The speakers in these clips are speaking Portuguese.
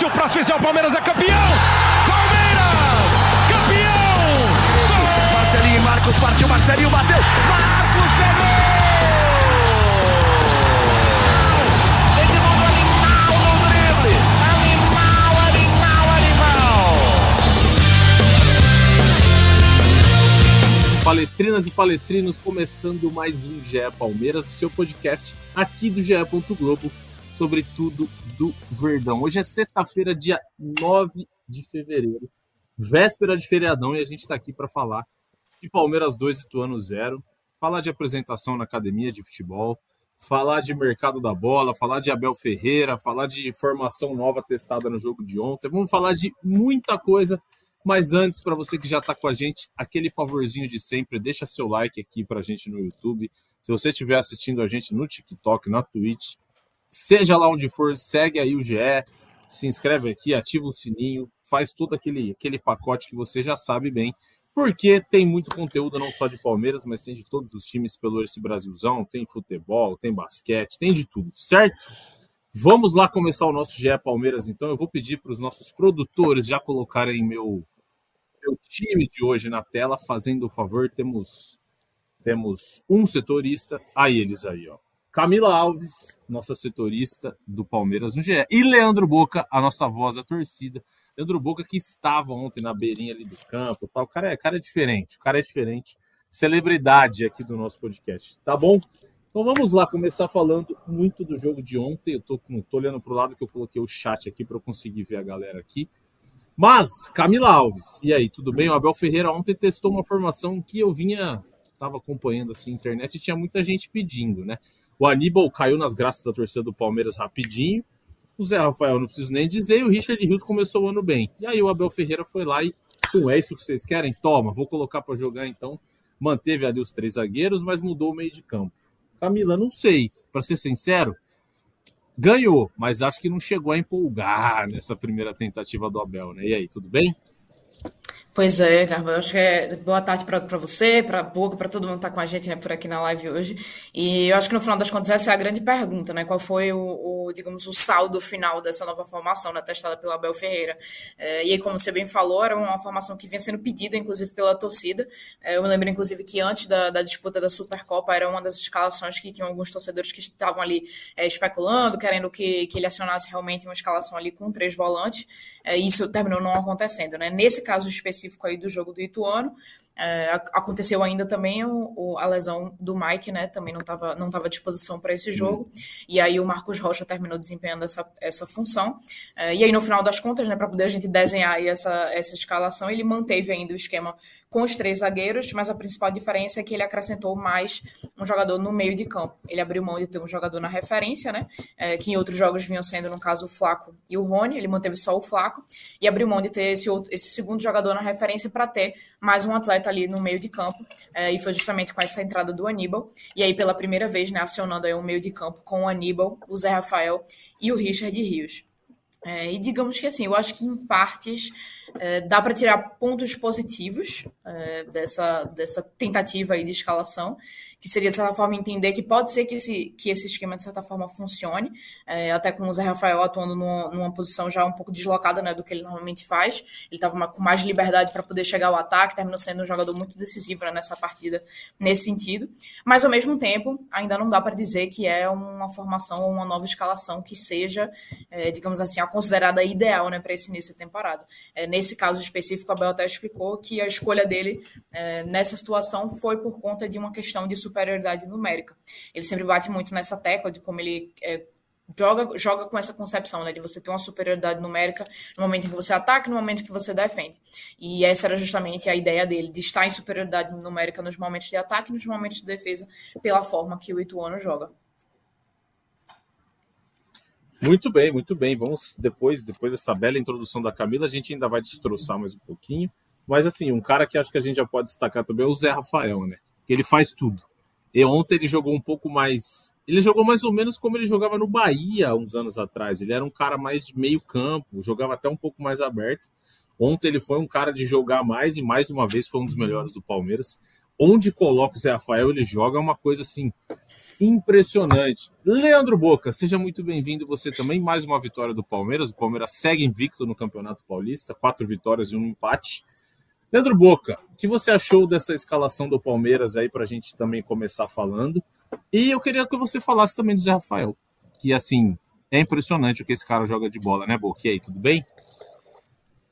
Se o próximo fizer o Palmeiras é campeão! Palmeiras! Campeão! Gol! Marcelinho Marcos partiu, Marcelinho bateu! Marcos pegou! Palestrinas e palestrinos, começando mais um GE Palmeiras, o seu podcast aqui do GE. Globo sobre tudo do Verdão. Hoje é sexta-feira, dia 9 de fevereiro, véspera de feriadão, e a gente está aqui para falar de Palmeiras 2 Ituano 0, falar de apresentação na academia de futebol, falar de mercado da bola, falar de Abel Ferreira, falar de formação nova testada no jogo de ontem. Vamos falar de muita coisa mas antes, para você que já está com a gente, aquele favorzinho de sempre, deixa seu like aqui para a gente no YouTube. Se você estiver assistindo a gente no TikTok, na Twitch, seja lá onde for, segue aí o GE, se inscreve aqui, ativa o sininho, faz todo aquele, aquele pacote que você já sabe bem, porque tem muito conteúdo não só de Palmeiras, mas tem de todos os times pelo esse Brasilzão, tem futebol, tem basquete, tem de tudo, certo? Vamos lá começar o nosso GE Palmeiras, então. Eu vou pedir para os nossos produtores já colocarem meu, meu time de hoje na tela, fazendo o favor. Temos, temos um setorista, aí eles aí, ó. Camila Alves, nossa setorista do Palmeiras no GE, e Leandro Boca, a nossa voz da torcida. Leandro Boca que estava ontem na beirinha ali do campo, tal. O cara é, cara é diferente, o cara é diferente. Celebridade aqui do nosso podcast, tá bom? Então vamos lá, começar falando muito do jogo de ontem. Eu tô, tô olhando para o lado que eu coloquei o chat aqui para eu conseguir ver a galera aqui. Mas, Camila Alves, e aí, tudo bem? O Abel Ferreira ontem testou uma formação que eu vinha, estava acompanhando assim internet e tinha muita gente pedindo, né? O Aníbal caiu nas graças da torcida do Palmeiras rapidinho. O Zé Rafael, não preciso nem dizer, e o Richard Rios começou o ano bem. E aí o Abel Ferreira foi lá e, é isso que vocês querem? Toma, vou colocar para jogar então. Manteve ali os três zagueiros, mas mudou o meio de campo. Camila, não sei, para ser sincero, ganhou, mas acho que não chegou a empolgar nessa primeira tentativa do Abel, né? E aí, tudo bem? Pois é, Carva, eu acho que é boa tarde para você, para Boca, para todo mundo que está com a gente né, por aqui na live hoje. E eu acho que no final das contas essa é a grande pergunta, né? Qual foi o, o digamos, o saldo final dessa nova formação, né, testada pelo Abel Ferreira? É, e aí, como você bem falou, era uma formação que vinha sendo pedida, inclusive, pela torcida. É, eu me lembro, inclusive, que antes da, da, disputa da Supercopa era uma das escalações que tinham alguns torcedores que estavam ali é, especulando, querendo que, que ele acionasse realmente uma escalação ali com três volantes. É, e isso terminou não acontecendo, né? Nesse caso específico, específico aí do jogo do Ituano. É, aconteceu ainda também o, o, a lesão do Mike, né? Também não estava não tava à disposição para esse jogo. Uhum. E aí o Marcos Rocha terminou desempenhando essa, essa função. É, e aí, no final das contas, né, para poder a gente desenhar essa, essa escalação, ele manteve ainda o esquema com os três zagueiros, mas a principal diferença é que ele acrescentou mais um jogador no meio de campo. Ele abriu mão de ter um jogador na referência, né? É, que em outros jogos vinham sendo, no caso, o Flaco e o Rony. Ele manteve só o Flaco e abriu mão de ter esse, outro, esse segundo jogador na referência para ter mais um atleta ali no meio de campo. É, e foi justamente com essa entrada do Aníbal. E aí, pela primeira vez, né, acionando aí o meio de campo com o Aníbal, o Zé Rafael e o Richard Rios. É, e digamos que assim, eu acho que em partes é, dá para tirar pontos positivos é, dessa, dessa tentativa aí de escalação, que seria, de certa forma, entender que pode ser que esse, que esse esquema, de certa forma, funcione, é, até com o Zé Rafael atuando numa, numa, posição já um pouco deslocada né, do que ele normalmente faz. Ele estava com mais liberdade para poder chegar ao ataque, terminou sendo um jogador muito decisivo né, nessa partida, nesse sentido. Mas, ao mesmo tempo, ainda não dá para dizer que é uma formação ou uma nova escalação que seja, é, digamos assim, a considerada ideal né, para esse início de temporada. É, nesse caso específico, a Bel até explicou que a escolha dele é, nessa situação foi por conta de uma questão de superioridade numérica. Ele sempre bate muito nessa tecla de como ele é, joga, joga com essa concepção, né, de você ter uma superioridade numérica no momento em que você ataca e no momento em que você defende. E essa era justamente a ideia dele, de estar em superioridade numérica nos momentos de ataque e nos momentos de defesa, pela forma que o Ituano joga. Muito bem, muito bem. Vamos depois, depois dessa bela introdução da Camila, a gente ainda vai destroçar mais um pouquinho. Mas assim, um cara que acho que a gente já pode destacar também é o Zé Rafael, né? Ele faz tudo. E ontem ele jogou um pouco mais. Ele jogou mais ou menos como ele jogava no Bahia uns anos atrás. Ele era um cara mais de meio campo, jogava até um pouco mais aberto. Ontem ele foi um cara de jogar mais e mais uma vez foi um dos melhores do Palmeiras. onde coloca o Zé Rafael, ele joga uma coisa assim impressionante. Leandro Boca, seja muito bem-vindo você também. Mais uma vitória do Palmeiras. O Palmeiras segue invicto no Campeonato Paulista, quatro vitórias e um empate. Leandro Boca, o que você achou dessa escalação do Palmeiras aí para a gente também começar falando? E eu queria que você falasse também do Zé Rafael, que assim é impressionante o que esse cara joga de bola, né, Boca? E aí, tudo bem?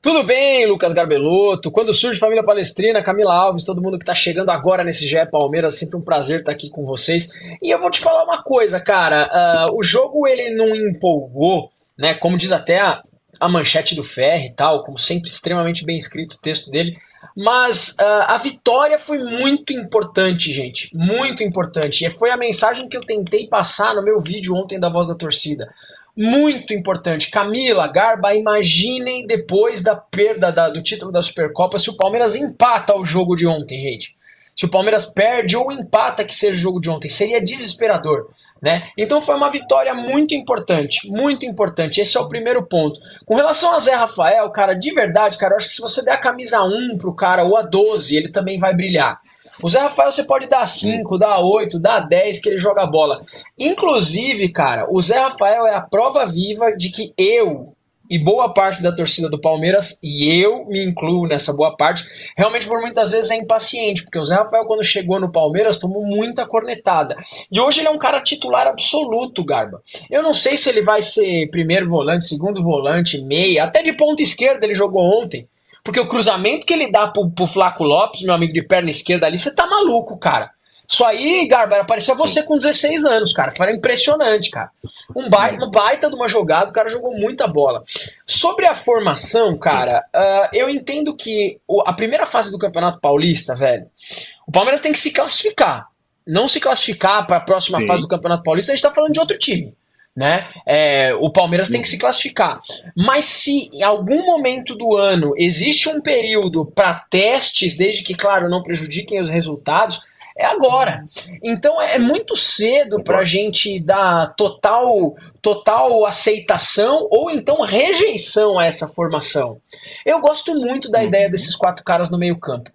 Tudo bem, Lucas Garbelotto? Quando surge Família Palestrina, Camila Alves, todo mundo que está chegando agora nesse GE Palmeiras, sempre um prazer estar aqui com vocês. E eu vou te falar uma coisa, cara, uh, o jogo ele não empolgou, né? Como diz até a, a manchete do Ferre e tal, como sempre extremamente bem escrito o texto dele. Mas uh, a vitória foi muito importante, gente, muito importante. E foi a mensagem que eu tentei passar no meu vídeo ontem da Voz da Torcida muito importante. Camila, Garba, imaginem depois da perda da, do título da Supercopa se o Palmeiras empata o jogo de ontem, gente. Se o Palmeiras perde ou empata que seja o jogo de ontem, seria desesperador, né? Então foi uma vitória muito importante, muito importante. Esse é o primeiro ponto. Com relação a Zé Rafael, cara, de verdade, cara, eu acho que se você der a camisa 1 pro cara ou a 12, ele também vai brilhar. O Zé Rafael você pode dar 5, dar 8, dar 10 que ele joga bola. Inclusive, cara, o Zé Rafael é a prova viva de que eu e boa parte da torcida do Palmeiras, e eu me incluo nessa boa parte, realmente por muitas vezes é impaciente, porque o Zé Rafael, quando chegou no Palmeiras, tomou muita cornetada. E hoje ele é um cara titular absoluto, Garba. Eu não sei se ele vai ser primeiro volante, segundo volante, meia, até de ponta esquerda ele jogou ontem. Porque o cruzamento que ele dá pro, pro Flaco Lopes, meu amigo de perna esquerda ali, você tá maluco, cara. Isso aí, Garba, parecia você com 16 anos, cara. Era impressionante, cara. Um baita, uma baita de uma jogada, o cara jogou muita bola. Sobre a formação, cara, uh, eu entendo que a primeira fase do Campeonato Paulista, velho, o Palmeiras tem que se classificar. Não se classificar para a próxima Sim. fase do Campeonato Paulista, a gente tá falando de outro time né? É, o Palmeiras tem que se classificar. Mas se em algum momento do ano existe um período para testes, desde que, claro, não prejudiquem os resultados, é agora. Então é muito cedo para a gente dar total, total aceitação ou então rejeição a essa formação. Eu gosto muito da ideia desses quatro caras no meio-campo.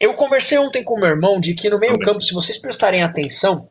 Eu conversei ontem com meu irmão de que no meio-campo, se vocês prestarem atenção,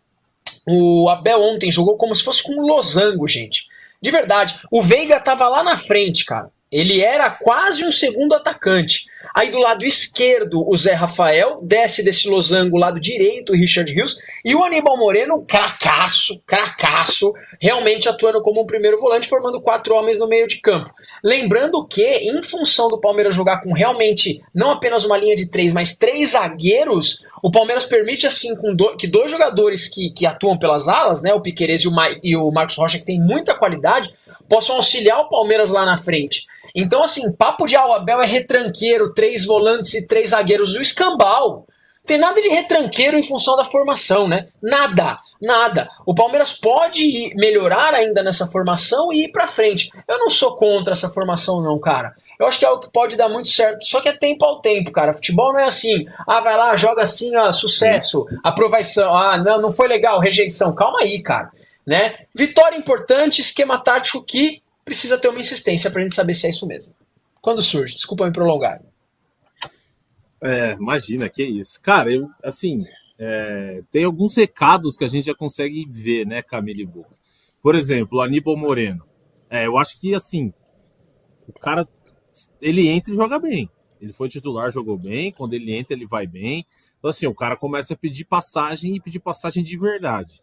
o Abel ontem jogou como se fosse com um losango, gente. De verdade. O Veiga tava lá na frente, cara. Ele era quase um segundo atacante. Aí do lado esquerdo, o Zé Rafael, desce desse losango, lado direito, o Richard Rios, e o Aníbal Moreno, cracaço, cracaço, realmente atuando como um primeiro volante, formando quatro homens no meio de campo. Lembrando que, em função do Palmeiras jogar com realmente não apenas uma linha de três, mas três zagueiros, o Palmeiras permite, assim, com do, que dois jogadores que, que atuam pelas alas, né, o Piquerez e o, Ma, e o Marcos Rocha, que tem muita qualidade, possam auxiliar o Palmeiras lá na frente. Então, assim, papo de Abel é retranqueiro, três volantes e três zagueiros. O escambau. Tem nada de retranqueiro em função da formação, né? Nada, nada. O Palmeiras pode melhorar ainda nessa formação e ir pra frente. Eu não sou contra essa formação, não, cara. Eu acho que é algo que pode dar muito certo. Só que é tempo ao tempo, cara. Futebol não é assim. Ah, vai lá, joga assim, ó, sucesso, aprovação. Ah, não, não foi legal, rejeição. Calma aí, cara. Né? Vitória importante, esquema tático que precisa ter uma insistência para a gente saber se é isso mesmo. Quando surge? Desculpa me prolongar. É, imagina, que isso. Cara, eu, assim, é, tem alguns recados que a gente já consegue ver, né, Camille Boca? Por exemplo, o Aníbal Moreno. É, eu acho que, assim, o cara, ele entra e joga bem. Ele foi titular, jogou bem. Quando ele entra, ele vai bem. Então, assim, o cara começa a pedir passagem e pedir passagem de verdade.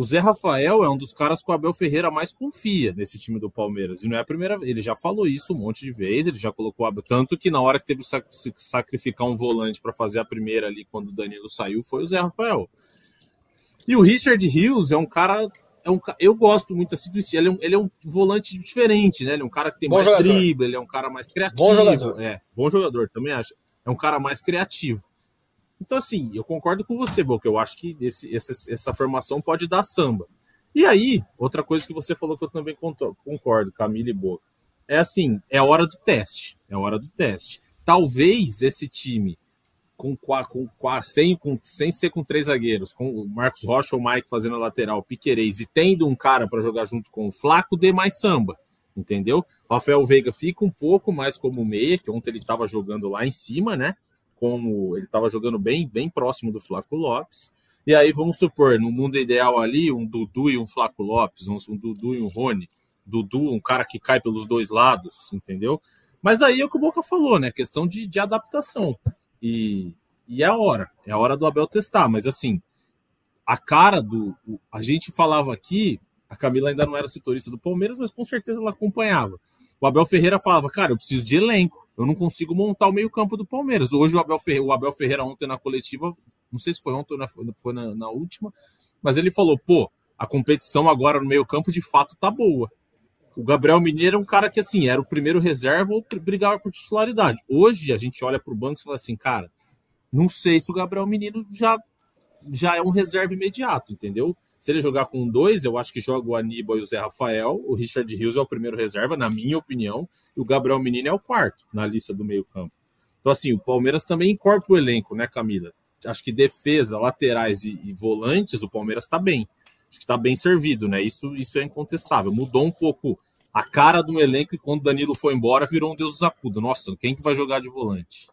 O Zé Rafael é um dos caras que o Abel Ferreira mais confia nesse time do Palmeiras. E não é a primeira vez. Ele já falou isso um monte de vezes, ele já colocou o Abel. Tanto que na hora que teve que sacrificar um volante para fazer a primeira ali, quando o Danilo saiu, foi o Zé Rafael. E o Richard Rios é um cara. É um, eu gosto muito assim do. Ele é, um, ele é um volante diferente, né? Ele é um cara que tem bom mais jogador. drible, ele é um cara mais criativo. Bom jogador. É, bom jogador, também acho. É um cara mais criativo. Então, assim, eu concordo com você, Boca. Eu acho que esse, essa, essa formação pode dar samba. E aí, outra coisa que você falou que eu também concordo, Camila e Boca, é assim, é hora do teste. É hora do teste. Talvez esse time, com, com, sem, com, sem ser com três zagueiros, com o Marcos Rocha ou o Mike fazendo a lateral, Piquerez, e tendo um cara para jogar junto com o Flaco, dê mais samba. Entendeu? Rafael Veiga fica um pouco mais como meia, que ontem ele estava jogando lá em cima, né? Como ele estava jogando bem, bem próximo do Flaco Lopes. E aí, vamos supor, no mundo ideal ali, um Dudu e um Flaco Lopes, um, um Dudu e um Rony. Dudu, um cara que cai pelos dois lados, entendeu? Mas aí é o que o Boca falou, né? Questão de, de adaptação. E, e é a hora, é a hora do Abel testar. Mas assim, a cara do. A gente falava aqui, a Camila ainda não era setorista do Palmeiras, mas com certeza ela acompanhava. O Abel Ferreira falava, cara, eu preciso de elenco, eu não consigo montar o meio-campo do Palmeiras. Hoje o Abel, Ferreira, o Abel Ferreira, ontem na coletiva, não sei se foi ontem ou na, foi na, na última, mas ele falou, pô, a competição agora no meio-campo de fato tá boa. O Gabriel Mineiro é um cara que, assim, era o primeiro reserva ou brigava por titularidade. Hoje, a gente olha para o banco e fala assim, cara, não sei se o Gabriel Menino já, já é um reserva imediato, entendeu? Se ele jogar com dois, eu acho que joga o Aníbal e o Zé Rafael. O Richard Rios é o primeiro reserva, na minha opinião. E o Gabriel Menino é o quarto na lista do meio-campo. Então, assim, o Palmeiras também incorpora o elenco, né, Camila? Acho que defesa, laterais e, e volantes, o Palmeiras está bem acho que está bem servido, né? Isso, isso é incontestável. Mudou um pouco a cara do elenco e quando Danilo foi embora, virou um Deus Zacudo. Nossa, quem que vai jogar de volante?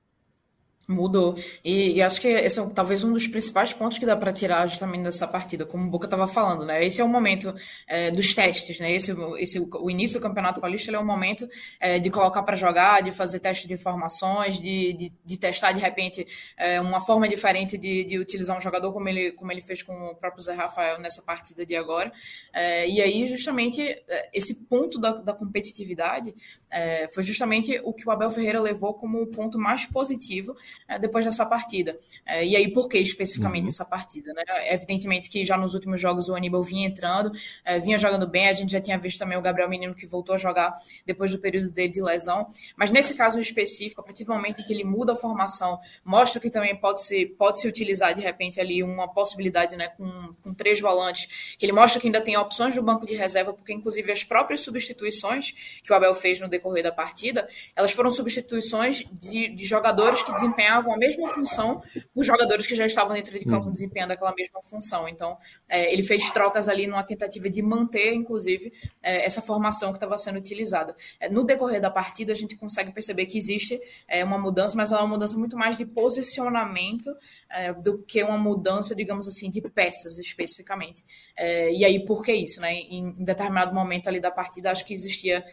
Mudou. E, e, acho que esse é talvez um dos principais pontos que dá para tirar justamente dessa partida, como o Boca estava falando, né? Esse é o momento é, dos testes, né? Esse, esse, o início do Campeonato Paulista é um momento é, de colocar para jogar, de fazer teste de informações, de, de, de testar de repente é, uma forma diferente de, de, utilizar um jogador, como ele, como ele fez com o próprio Zé Rafael nessa partida de agora. É, e aí, justamente, é, esse ponto da, da competitividade é, foi justamente o que o Abel Ferreira levou como o ponto mais positivo depois dessa partida. É, e aí, por que especificamente uhum. essa partida? Né? Evidentemente que já nos últimos jogos o Aníbal vinha entrando, é, vinha jogando bem, a gente já tinha visto também o Gabriel Menino que voltou a jogar depois do período dele de lesão, mas nesse caso específico, a partir do momento em que ele muda a formação, mostra que também pode se, pode se utilizar de repente ali uma possibilidade né, com, com três volantes, que ele mostra que ainda tem opções no banco de reserva, porque inclusive as próprias substituições que o Abel fez no decorrer da partida, elas foram substituições de, de jogadores que desempenhavam a mesma função, os jogadores que já estavam dentro de campo uhum. desempenhando aquela mesma função. Então, é, ele fez trocas ali numa tentativa de manter, inclusive, é, essa formação que estava sendo utilizada. É, no decorrer da partida, a gente consegue perceber que existe é, uma mudança, mas é uma mudança muito mais de posicionamento é, do que uma mudança, digamos assim, de peças especificamente. É, e aí, por que isso? Né? Em, em, determinado momento ali da partida, acho que existia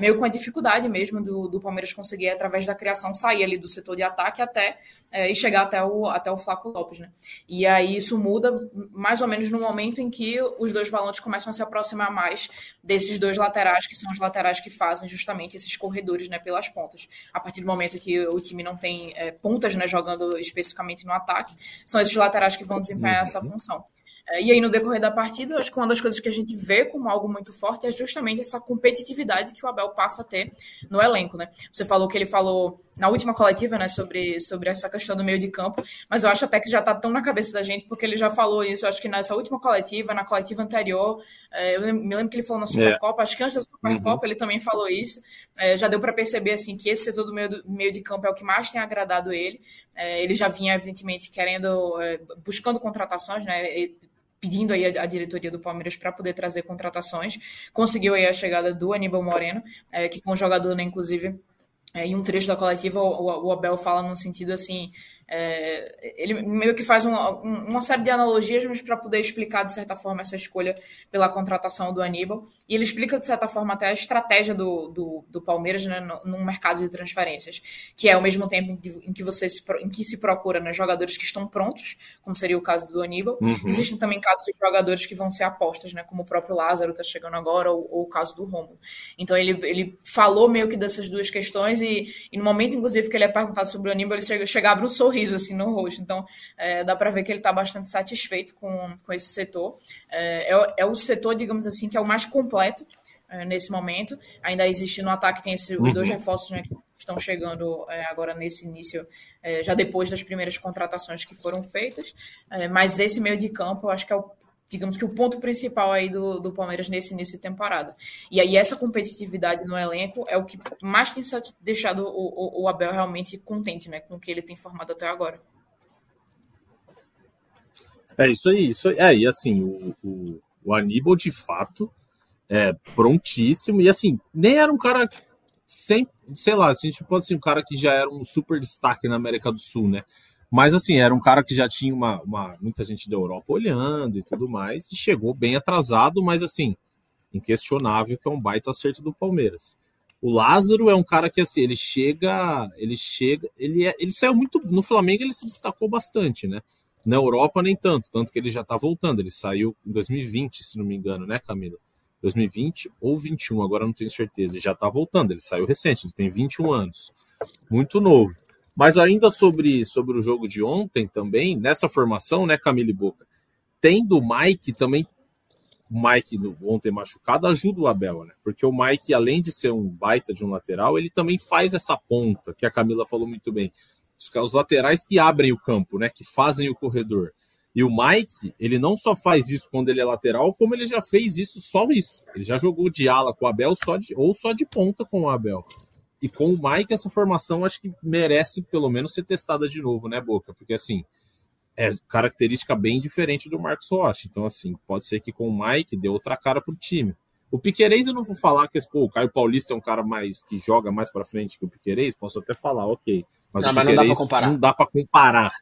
meio com a dificuldade mesmo do, do Palmeiras conseguir, através da criação, sair ali do setor de ataque até é, e chegar até o, até o Flaco Lopes, né? E aí isso muda mais ou menos no momento em que os dois volantes começam a se aproximar mais desses dois laterais, que são os laterais que fazem justamente esses corredores, né, pelas pontas. A partir do momento que o time não tem é, pontas, né, jogando especificamente no ataque, são esses laterais que vão desempenhar uhum. essa função. É, e aí, no decorrer da partida, acho que uma das coisas que a gente vê como algo muito forte é justamente essa competitividade que o Abel passa a ter no elenco, né? Você falou que ele falou na última coletiva, né, sobre, sobre essa questão do meio de campo, mas eu acho até que já tá tão na cabeça da gente, porque ele já falou isso, eu acho que nessa última coletiva, na coletiva anterior, é, eu me lembro que ele falou na Supercopa, é. acho que antes da Supercopa uhum. ele também falou isso, é, já deu para perceber, assim, que esse setor do meio, do meio de campo é o que mais tem agradado ele, é, ele já vinha, evidentemente, querendo, é, buscando contratações, né, pedindo aí a, diretoria do Palmeiras para poder trazer contratações. Conseguiu aí a chegada do Aníbal Moreno, é, que foi um jogador, né, inclusive, é, em um trecho da coletiva, o, o Abel fala no sentido assim é, ele meio que faz uma, uma série de analogias, mas para poder explicar, de certa forma, essa escolha pela contratação do Aníbal. E ele explica, de certa forma, até a estratégia do, do, do Palmeiras né, no, no, mercado de transferências, que é ao mesmo tempo em que, em que você se, em que se procura né, jogadores que estão prontos, como seria o caso do Aníbal. Uhum. Existem também casos de jogadores que vão ser apostas, né, como o próprio Lázaro está chegando agora, ou, ou, o caso do Romulo. Então ele, ele falou meio que dessas duas questões, e, e no momento, inclusive, que ele é perguntado sobre o Aníbal, ele chega, chega abre um sorriso assim no rosto. Então, é, dá para ver que ele está bastante satisfeito com, com esse setor. É, é, é, o setor, digamos assim, que é o mais completo é, nesse momento. Ainda existe no ataque, tem esses uhum. dois reforços né, que estão chegando é, agora nesse início, é, já depois das primeiras contratações que foram feitas. mas esse meio de campo, eu acho que é o digamos que o ponto principal aí do, do Palmeiras nesse início de temporada. E aí essa competitividade no elenco é o que mais tem deixado o, o, o Abel realmente contente, né, com o que ele tem formado até agora. É isso aí, isso aí. É, e assim, o, o, o Aníbal de fato é prontíssimo, e assim, nem era um cara sempre, sei lá, a gente pode ser um cara que já era um super destaque na América do Sul, né? Mas assim, era um cara que já tinha uma, uma, muita gente da Europa olhando e tudo mais, e chegou bem atrasado, mas assim, inquestionável que é um baita acerto do Palmeiras. O Lázaro é um cara que assim, ele chega, ele chega, ele é, ele saiu muito no Flamengo, ele se destacou bastante, né? Na Europa nem tanto, tanto que ele já tá voltando, ele saiu em 2020, se não me engano, né, Camila? 2020 ou 21, agora não tenho certeza, e já tá voltando, ele saiu recente, ele tem 21 anos. Muito novo. Mas ainda sobre, sobre o jogo de ontem também, nessa formação, né, Camila e Boca, tendo o Mike também o Mike ontem machucado ajuda o Abel, né? Porque o Mike, além de ser um baita de um lateral, ele também faz essa ponta, que a Camila falou muito bem. Os, os laterais que abrem o campo, né? Que fazem o corredor. E o Mike, ele não só faz isso quando ele é lateral, como ele já fez isso só isso. Ele já jogou de ala com o Abel só de, ou só de ponta com o Abel. E com o Mike, essa formação acho que merece pelo menos ser testada de novo, né, Boca? Porque assim, é característica bem diferente do Marcos Rocha. Então, assim, pode ser que com o Mike dê outra cara pro time. O Piquerez eu não vou falar que pô, o Caio Paulista é um cara mais que joga mais para frente que o Piquerez, posso até falar, ok. Mas, não, o mas não dá para comparar. Não dá para comparar.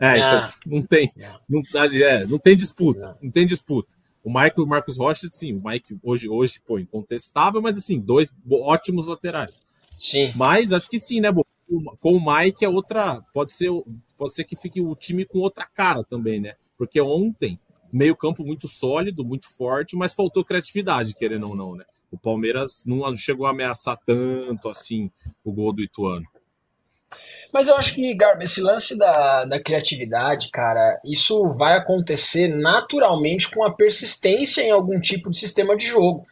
É, então, ah. não tem, não, é, não tem disputa, não tem disputa. O Michael e o Marcos Rocha, sim, o Mike hoje, hoje, pô, incontestável, mas assim, dois ótimos laterais. Sim. Mas acho que sim, né, com o Mike é outra, pode ser pode ser que fique o time com outra cara também, né? Porque ontem, meio campo muito sólido, muito forte, mas faltou criatividade, querendo ou não, né? O Palmeiras não chegou a ameaçar tanto assim o gol do Ituano. Mas eu acho que, Garba, esse lance da, da criatividade, cara, isso vai acontecer naturalmente com a persistência em algum tipo de sistema de jogo.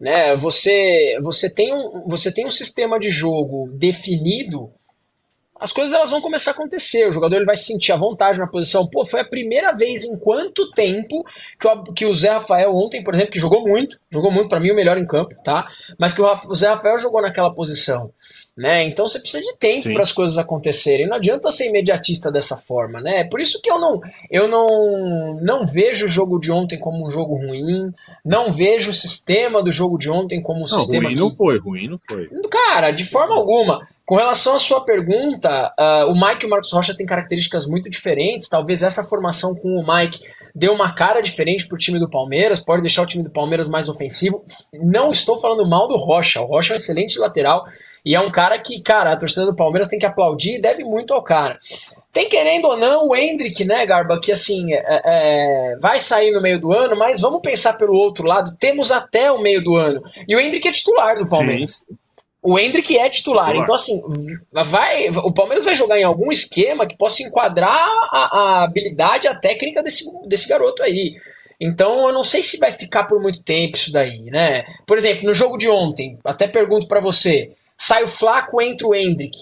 Né? Você, você, tem um, você tem um sistema de jogo definido as coisas elas vão começar a acontecer. O jogador ele vai sentir a vontade na posição. Pô, foi a primeira vez em quanto tempo que o, que o Zé Rafael ontem, por exemplo, que jogou muito, jogou muito para mim o melhor em campo, tá? Mas que o, o Zé Rafael jogou naquela posição. Né? Então você precisa de tempo para as coisas acontecerem. Não adianta ser imediatista dessa forma, né? Por isso que eu não eu não não vejo o jogo de ontem como um jogo ruim, não vejo o sistema do jogo de ontem como um não, sistema ruim que... não foi, ruim não foi. Cara, de forma alguma. Com relação à sua pergunta, uh, o Mike e o Marcos Rocha têm características muito diferentes. Talvez essa formação com o Mike dê uma cara diferente para o time do Palmeiras, pode deixar o time do Palmeiras mais ofensivo. Não estou falando mal do Rocha. O Rocha é um excelente lateral e é um cara que, cara, a torcida do Palmeiras tem que aplaudir e deve muito ao cara. Tem querendo ou não o Hendrick, né, Garba, que assim é, é, vai sair no meio do ano, mas vamos pensar pelo outro lado, temos até o meio do ano. E o Hendrick é titular do Palmeiras. Sim. O Hendrick é titular. titular. Então, assim, vai, o Palmeiras vai jogar em algum esquema que possa enquadrar a, a habilidade, a técnica desse, desse garoto aí. Então, eu não sei se vai ficar por muito tempo isso daí, né? Por exemplo, no jogo de ontem, até pergunto para você: sai o Flaco, entra o Hendrick.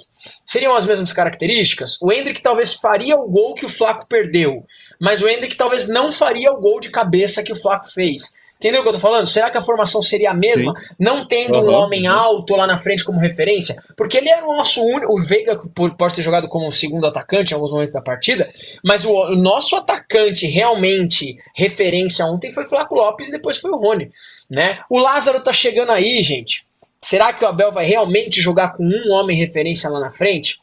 Seriam as mesmas características? O Hendrick talvez faria o gol que o Flaco perdeu, mas o Hendrick talvez não faria o gol de cabeça que o Flaco fez. Entendeu o que eu tô falando? Será que a formação seria a mesma, Sim. não tendo uhum. um homem alto lá na frente como referência? Porque ele era o nosso único. O Veiga pode ter jogado como segundo atacante em alguns momentos da partida, mas o, o nosso atacante realmente referência ontem foi Flaco Lopes e depois foi o Rony. Né? O Lázaro tá chegando aí, gente. Será que o Abel vai realmente jogar com um homem referência lá na frente?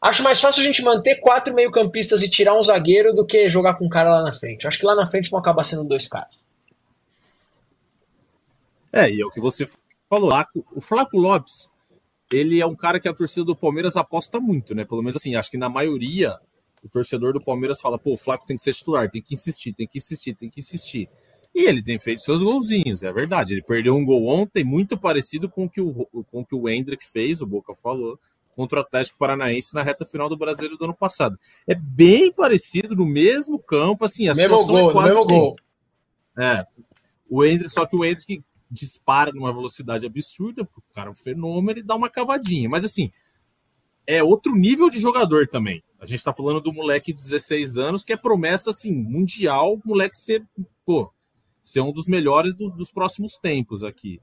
Acho mais fácil a gente manter quatro meio-campistas e tirar um zagueiro do que jogar com um cara lá na frente. Acho que lá na frente vão acabar sendo dois caras. É, e é o que você falou. O Flávio Lopes, ele é um cara que a torcida do Palmeiras aposta muito, né? Pelo menos assim, acho que na maioria o torcedor do Palmeiras fala, pô, o Flávio tem que ser titular, tem que insistir, tem que insistir, tem que insistir. E ele tem feito seus golzinhos, é verdade. Ele perdeu um gol ontem muito parecido com o que o, com o, que o Hendrick fez, o Boca falou, contra o Atlético Paranaense na reta final do Brasileiro do ano passado. É bem parecido, no mesmo campo, assim, a mesmo gol, é mesmo gol. É. O Hendrick, só que o Hendrick dispara numa velocidade absurda, porque o cara é um fenômeno, e dá uma cavadinha. Mas assim, é outro nível de jogador também. A gente tá falando do moleque de 16 anos, que é promessa, assim, mundial, moleque ser, pô, ser um dos melhores do, dos próximos tempos aqui.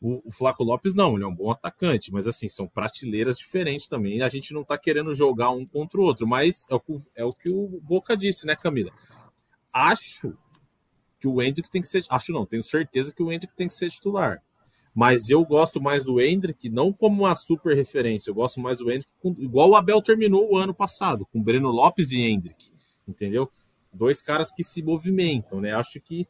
O, o Flaco Lopes não, ele é um bom atacante, mas assim, são prateleiras diferentes também. A gente não tá querendo jogar um contra o outro, mas é o, é o que o Boca disse, né, Camila? Acho que o Hendrick tem que ser. Acho não, tenho certeza que o Hendrick tem que ser titular. Mas eu gosto mais do Hendrick, não como uma super referência, eu gosto mais do Hendrick, igual o Abel terminou o ano passado, com Breno Lopes e Hendrick, entendeu? Dois caras que se movimentam, né? Acho que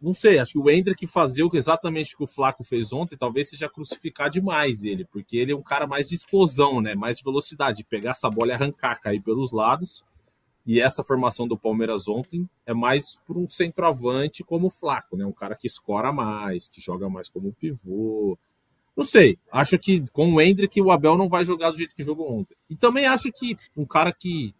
não sei, acho que o Hendrick fazer exatamente o que o Flaco fez ontem, talvez seja crucificar demais ele, porque ele é um cara mais de explosão, né? Mais de velocidade, de pegar essa bola e arrancar, cair pelos lados. E essa formação do Palmeiras ontem é mais por um centroavante como o Flaco, né? Um cara que escora mais, que joga mais como pivô. Não sei, acho que com o Hendrick o Abel não vai jogar do jeito que jogou ontem. E também acho que um cara que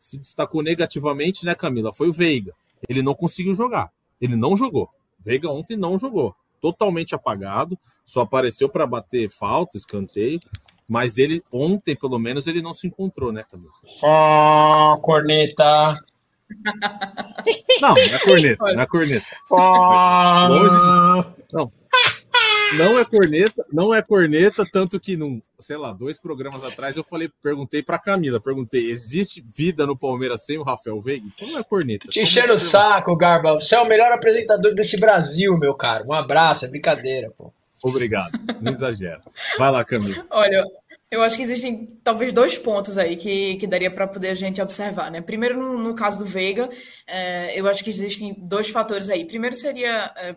se destacou negativamente, né, Camila, foi o Veiga. Ele não conseguiu jogar. Ele não jogou. Veiga ontem não jogou. Totalmente apagado, só apareceu para bater falta, escanteio. Mas ele, ontem, pelo menos, ele não se encontrou, né, Camila? Fó, corneta. Não, não é corneta, não é corneta. Longe de. Não. Não é corneta, não é corneta, tanto que num, sei lá, dois programas atrás eu falei, perguntei para Camila, perguntei, existe vida no Palmeiras sem o Rafael Veiga? Então não é corneta. Te enchendo o saco, Garba. Você é o melhor apresentador desse Brasil, meu caro. Um abraço, é brincadeira, pô. Obrigado, não exagera. Vai lá, Camila. Olha, eu acho que existem talvez dois pontos aí que, que daria para poder a gente observar, né? Primeiro, no, no caso do Veiga, é, eu acho que existem dois fatores aí. Primeiro seria é,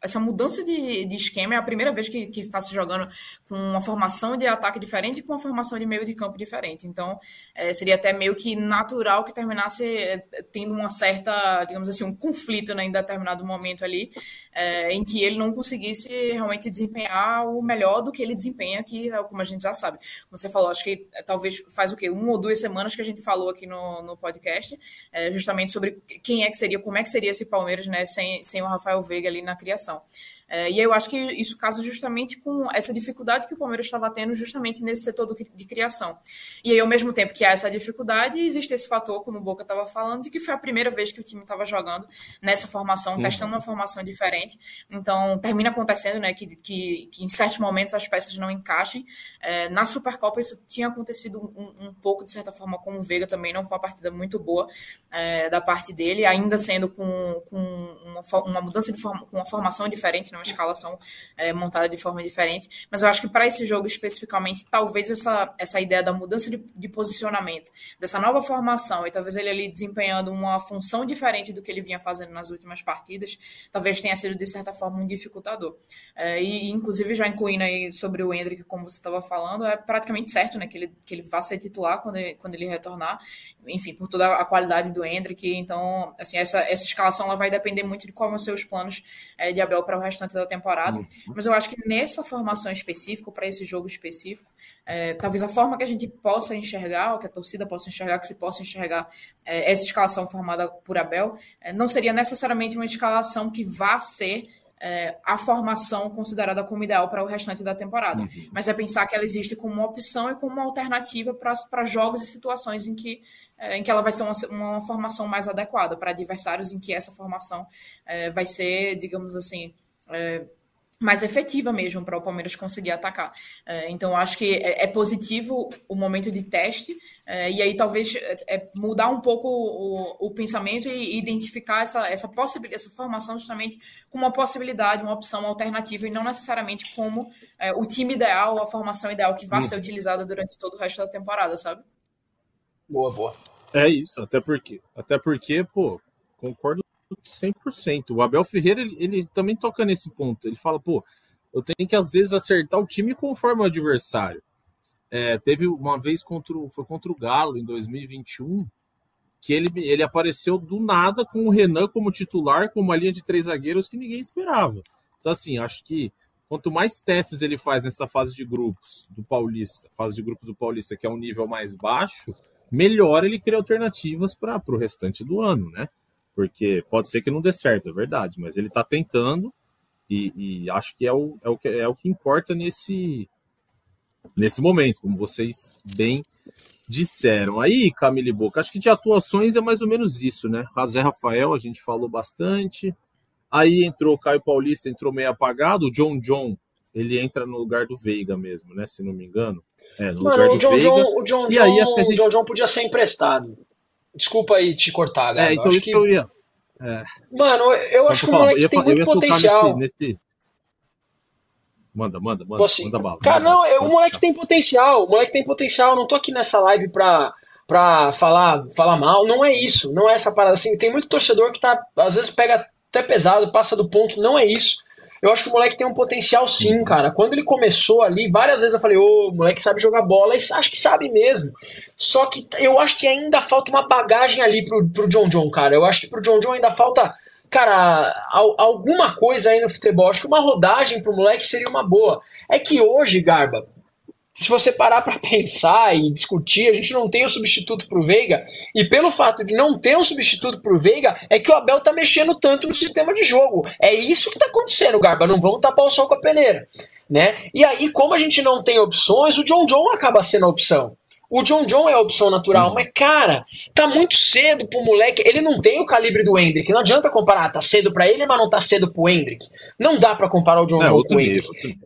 essa mudança de, de esquema é a primeira vez que, está se jogando com uma formação de ataque diferente e com uma formação de meio de campo diferente. Então, é, seria até meio que natural que terminasse é, tendo uma certa, digamos assim, um conflito né, em determinado momento ali, é, em que ele não conseguisse realmente desempenhar o melhor do que ele desempenha, que é como a gente já sabe. Como você falou, acho que talvez faz o quê? Uma ou duas semanas que a gente falou aqui no, no podcast, é, justamente sobre quem é que seria, como é que seria esse Palmeiras né, sem, sem o Rafael Veiga ali na criação coração. É, e eu acho que isso casa justamente com essa dificuldade que o Palmeiras estava tendo justamente nesse setor do, de criação. E aí, ao mesmo tempo que há essa dificuldade, existe esse fator, como o Boca estava falando, de que foi a primeira vez que o time estava jogando nessa formação, uhum. testando uma formação diferente. Então, termina acontecendo né, que, que, que em certos momentos as peças não encaixem. É, na Supercopa, isso tinha acontecido um, um, pouco, de certa forma, com o Veiga também. Não foi uma partida muito boa é, da parte dele, ainda sendo com, com uma, uma mudança de forma, com uma formação diferente, uma escalação é, montada de forma diferente. Mas eu acho que para esse jogo especificamente, talvez essa, essa ideia da mudança de, de, posicionamento, dessa nova formação, e talvez ele ali desempenhando uma função diferente do que ele vinha fazendo nas últimas partidas, talvez tenha sido de certa forma um dificultador. É, e inclusive já incluindo aí sobre o Hendrick, como você estava falando, é praticamente certo né, que, ele, que ele vá ser titular quando ele, quando ele retornar, enfim, por toda a qualidade do Hendrick. Então, assim, essa, essa escalação ela vai depender muito de quais vão ser os planos é, de Abel para o restante da temporada. Uhum. Mas eu acho que nessa formação específica, para esse jogo específico, é, talvez a forma que a gente possa enxergar, ou que a torcida possa enxergar, que se possa enxergar é, essa escalação formada por Abel, é, não seria necessariamente uma escalação que vá ser é, a formação considerada como ideal para o restante da temporada. Uhum. Mas é pensar que ela existe como uma opção e como uma alternativa para jogos e situações em que, é, em que ela vai ser uma, uma formação mais adequada, para adversários em que essa formação é, vai ser, digamos assim, é, mais efetiva mesmo para o Palmeiras conseguir atacar. É, então, acho que é, é, positivo o momento de teste, é, e aí talvez mudar um pouco o, o, pensamento e identificar essa, essa, possibilidade, essa formação justamente como uma possibilidade, uma opção alternativa, e não necessariamente como é, o time ideal, a formação ideal que vai hum. ser utilizada durante todo o resto da temporada, sabe? Boa, boa. É isso, até porque, até porque, pô, concordo 100%. O Abel Ferreira, ele, ele, também toca nesse ponto. Ele fala, pô, eu tenho que às vezes acertar o time conforme o adversário. É, teve uma vez contra o, foi contra o Galo em 2021 que ele, ele apareceu do nada com o Renan como titular, com uma linha de três zagueiros que ninguém esperava. Então, assim, acho que quanto mais testes ele faz nessa fase de grupos do Paulista, fase de grupos do Paulista, que é um nível mais baixo, melhor ele cria alternativas para o restante do ano, né? Porque pode ser que não dê certo, é verdade, mas ele está tentando e, e, acho que é o, é, o que é o que importa nesse, nesse momento, como vocês bem disseram. Aí, Camille Boca, acho que de atuações é mais ou menos isso, né? Zé Rafael, a gente falou bastante. Aí entrou o Caio Paulista, entrou meio apagado. O John John, ele entra no lugar do Veiga mesmo, né? Se não me engano. É, no Mano, lugar o John, Veiga. John, o John, e aí, gente... o John John podia ser emprestado. Desculpa aí te cortar, galera. É, então isso que eu ia. É. Mano, eu acho que o moleque tem muito potencial. Nesse, nesse... Manda, manda, manda. Posso... manda bala. Cara, manda não, é, o moleque tem potencial. O moleque tem potencial. Não tô aqui nessa live pra, pra falar, falar mal. Não é isso. Não é essa parada assim. Tem muito torcedor que tá, às vezes pega até pesado, passa do ponto. Não é isso. Eu acho que o moleque tem um potencial sim, cara. Quando ele começou ali, várias vezes eu falei, ô, o moleque sabe jogar bola, e acho que sabe mesmo. Só que eu acho que ainda falta uma bagagem ali pro, pro John John, cara. Eu acho que pro John John ainda falta, cara, al- alguma coisa aí no futebol. Acho que uma rodagem pro moleque seria uma boa. É que hoje, Garba, se você parar pra pensar e discutir, a gente não tem o substituto pro Veiga, e pelo fato de não ter um substituto pro Veiga, é que o Abel tá mexendo tanto no sistema de jogo. É isso que tá acontecendo, Garba, não vamos tapar o sol com a peneira, né? E aí, como a gente não tem opções, o John John acaba sendo a opção. O John John é a opção natural, mas cara, tá muito cedo pro moleque. Ele não tem o calibre do Hendrick. Não adianta comparar, tá cedo pra ele, mas não tá cedo pro Hendrick. Não dá pra comparar o John É, John com o. Hendrick. nível.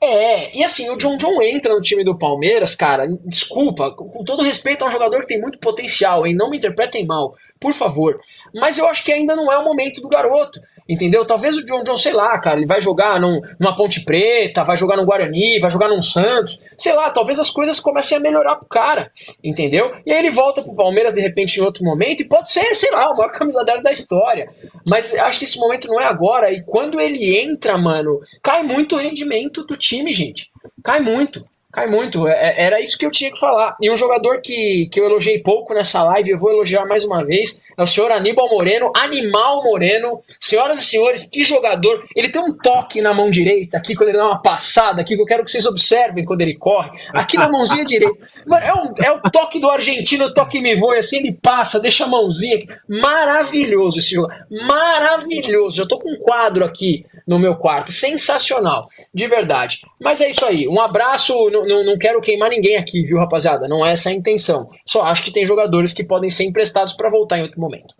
É, e assim, o John John entra no time do Palmeiras, cara. Desculpa, com todo respeito, é um jogador que tem muito potencial, hein? Não me interpretem mal, por favor. Mas eu acho que ainda não é o momento do garoto, entendeu? Talvez o John John, sei lá, cara, ele vai jogar num, numa Ponte Preta, vai jogar no Guarani, vai jogar num Santos, sei lá, talvez as coisas comecem a melhorar pro cara, entendeu? E aí ele volta pro Palmeiras de repente em outro momento e pode ser, sei lá, o maior camisa 10 da história. Mas acho que esse momento não é agora. E quando ele entra, mano, cai muito o rendimento do time, gente. Cai muito. Cai muito. É- é- Era isso que eu tinha que falar. E um jogador que, que eu elogiei pouco nessa live, eu vou elogiar mais uma vez, é o senhor Aníbal Moreno, Animal Moreno. Senhoras e senhores, que jogador. Ele tem um toque na mão direita aqui, quando ele dá uma passada aqui, que eu quero que vocês observem quando ele corre. Aqui na mãozinha direita. Mano, é, um- é o toque do argentino, o toque me voa, assim, ele passa, deixa a mãozinha aqui. Maravilhoso esse jogo. Maravilhoso. Eu tô com um quadro aqui no meu quarto. Sensacional. De verdade. Mas é isso aí. Um abraço. Não, não, quero queimar ninguém aqui, viu, rapaziada? Não é essa a intenção. Só acho que tem jogadores que podem ser emprestados para voltar em outro momento.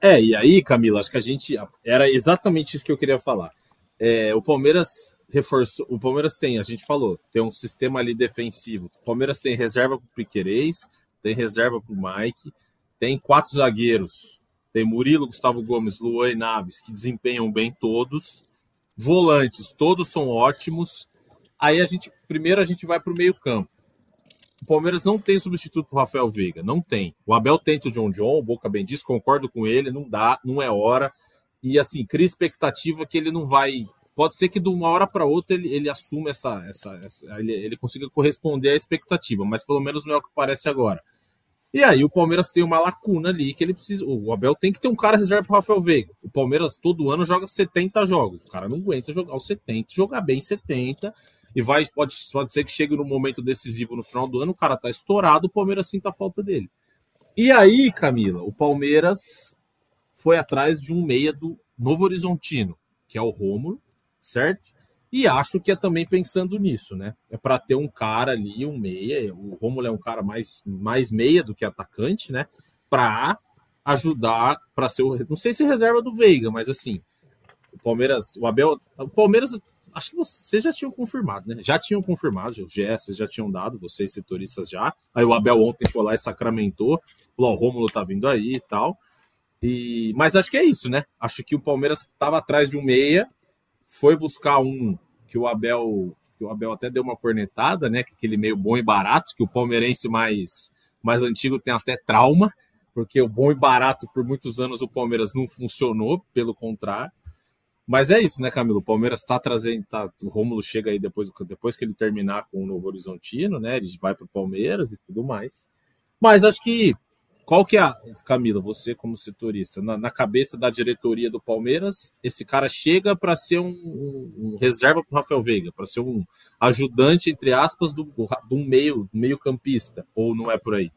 É, e aí, Camila, acho que a gente. Era exatamente isso que eu queria falar. É, o Palmeiras reforçou. O Palmeiras tem, a gente falou, tem um sistema ali defensivo. O Palmeiras tem reserva para o Piquerez, tem reserva para o Mike, tem quatro zagueiros. Tem Murilo, Gustavo Gomes, Luan e Naves, que desempenham bem todos. Volantes, todos são ótimos. Aí a gente. Primeiro a gente vai para o meio-campo. O Palmeiras não tem substituto para Rafael Veiga, não tem. O Abel tenta o John John, o Boca bem diz, concordo com ele, não dá, não é hora. E assim, cria expectativa que ele não vai. Pode ser que de uma hora para outra ele, ele assuma essa. essa, essa ele, ele consiga corresponder à expectativa, mas pelo menos não é o que parece agora. E aí o Palmeiras tem uma lacuna ali que ele precisa. O Abel tem que ter um cara reserva para Rafael Veiga. O Palmeiras todo ano joga 70 jogos. O cara não aguenta jogar os 70, jogar bem 70 e vai pode, pode ser que chegue no momento decisivo no final do ano, o cara tá estourado, o Palmeiras sinta a falta dele. E aí, Camila, o Palmeiras foi atrás de um meia do Novo Horizontino, que é o Rômulo, certo? E acho que é também pensando nisso, né? É para ter um cara ali, um meia. O Rômulo é um cara mais, mais meia do que atacante, né? Para ajudar, para ser o. Não sei se reserva do Veiga, mas assim, o Palmeiras, o Abel. O Palmeiras acho que vocês já tinham confirmado, né? Já tinham confirmado, o GS já tinham dado, vocês setoristas já. Aí o Abel ontem foi lá e sacramentou, falou: Ó, o Rômulo tá vindo aí e tal. E, mas acho que é isso, né? Acho que o Palmeiras estava atrás de um meia, foi buscar um que o Abel, que o Abel até deu uma cornetada, né? Que aquele meio bom e barato, que o palmeirense mais, mais antigo tem até trauma, porque o bom e barato por muitos anos o Palmeiras não funcionou, pelo contrário. Mas é isso, né, Camilo? O Palmeiras está trazendo. Tá, o Rômulo chega aí depois, depois que ele terminar com o Novo Horizontino, né? Ele vai para o Palmeiras e tudo mais. Mas acho que. Qual que é a. Camila, você como setorista, na, na cabeça da diretoria do Palmeiras, esse cara chega para ser um, um, um reserva para Rafael Veiga, para ser um ajudante, entre aspas, do, do meio, meio campista, ou não é por aí?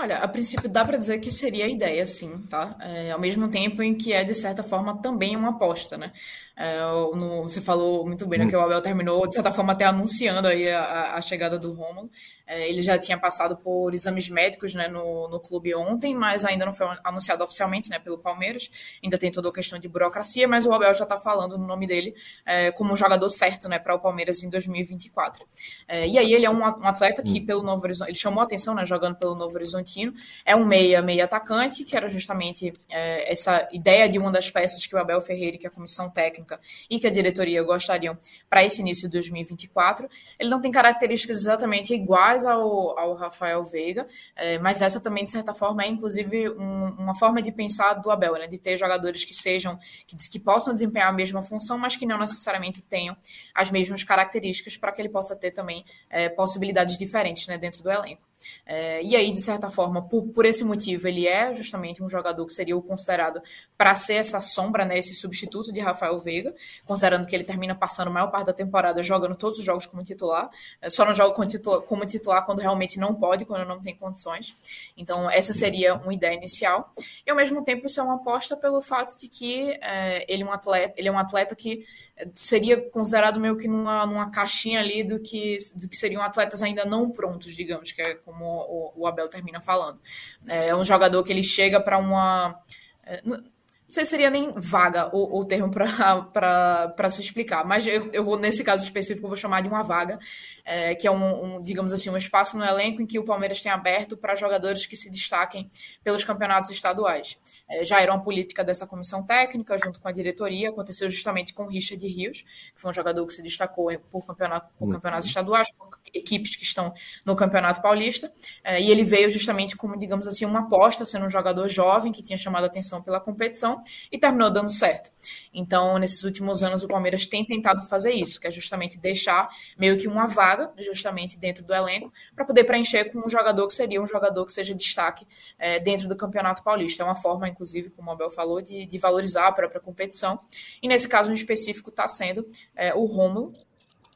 Olha, a princípio dá para dizer que seria a ideia, sim, tá? É, ao mesmo tempo em que é, de certa forma, também uma aposta, né? É, no, você falou muito bem, né, que o Abel terminou, de certa forma, até anunciando aí a, a chegada do Romulo. É, ele já tinha passado por exames médicos né, no, no clube ontem, mas ainda não foi anunciado oficialmente né, pelo Palmeiras. Ainda tem toda a questão de burocracia, mas o Abel já está falando no nome dele é, como um jogador certo né, para o Palmeiras em 2024. É, e aí ele é um, um atleta que, pelo Novo Horizonte, ele chamou a atenção né, jogando pelo Novo Horizontino. É um meia, meia atacante, que era justamente essa ideia de uma das peças que o Abel Ferreira e que a comissão técnica técnica e que a diretoria gostariam para esse início de 2024. Ele não tem características exatamente iguais ao, ao Rafael Veiga, é, mas essa também, de certa forma, é inclusive um, uma forma de pensar do Abel, né? de ter jogadores que sejam, que, que possam desempenhar a mesma função, mas que não necessariamente tenham as mesmas características para que ele possa ter também é, possibilidades diferentes né, dentro do elenco. É, e aí, de certa forma, por, por esse motivo, ele é justamente um jogador que seria o considerado para ser essa sombra, né, esse substituto de Rafael Veiga, considerando que ele termina passando a maior parte da temporada jogando todos os jogos como titular, é, só não joga como titular, como titular quando realmente não pode, quando não tem condições. Então, essa seria uma ideia inicial. E, ao mesmo tempo, isso é uma aposta pelo fato de que é, ele, é um atleta, ele é um atleta que seria considerado meio que numa, numa caixinha ali do que, do que seriam atletas ainda não prontos, digamos, que é como o, Abel termina falando. É um jogador que ele chega para uma. É, não sei se seria nem vaga o, o termo para se explicar, mas eu, eu vou, nesse caso específico, vou chamar de uma vaga, é, que é um, um, digamos assim, um espaço no elenco em que o Palmeiras tem aberto para jogadores que se destaquem pelos campeonatos estaduais. É, já era uma política dessa comissão técnica, junto com a diretoria, aconteceu justamente com o Richard Rios, que foi um jogador que se destacou por, campeonato, por uhum. campeonatos estaduais, por equipes que estão no Campeonato Paulista, é, e ele veio justamente como, digamos assim, uma aposta, sendo um jogador jovem que tinha chamado a atenção pela competição, e terminou dando certo. Então, nesses últimos anos, o Palmeiras tem tentado fazer isso, que é justamente deixar meio que uma vaga, justamente dentro do elenco, para poder preencher com um jogador que seria um jogador que seja destaque é, dentro do Campeonato Paulista. É uma forma, inclusive, como o Abel falou, de, de valorizar a própria competição. E nesse caso em específico está sendo é, o Rômulo,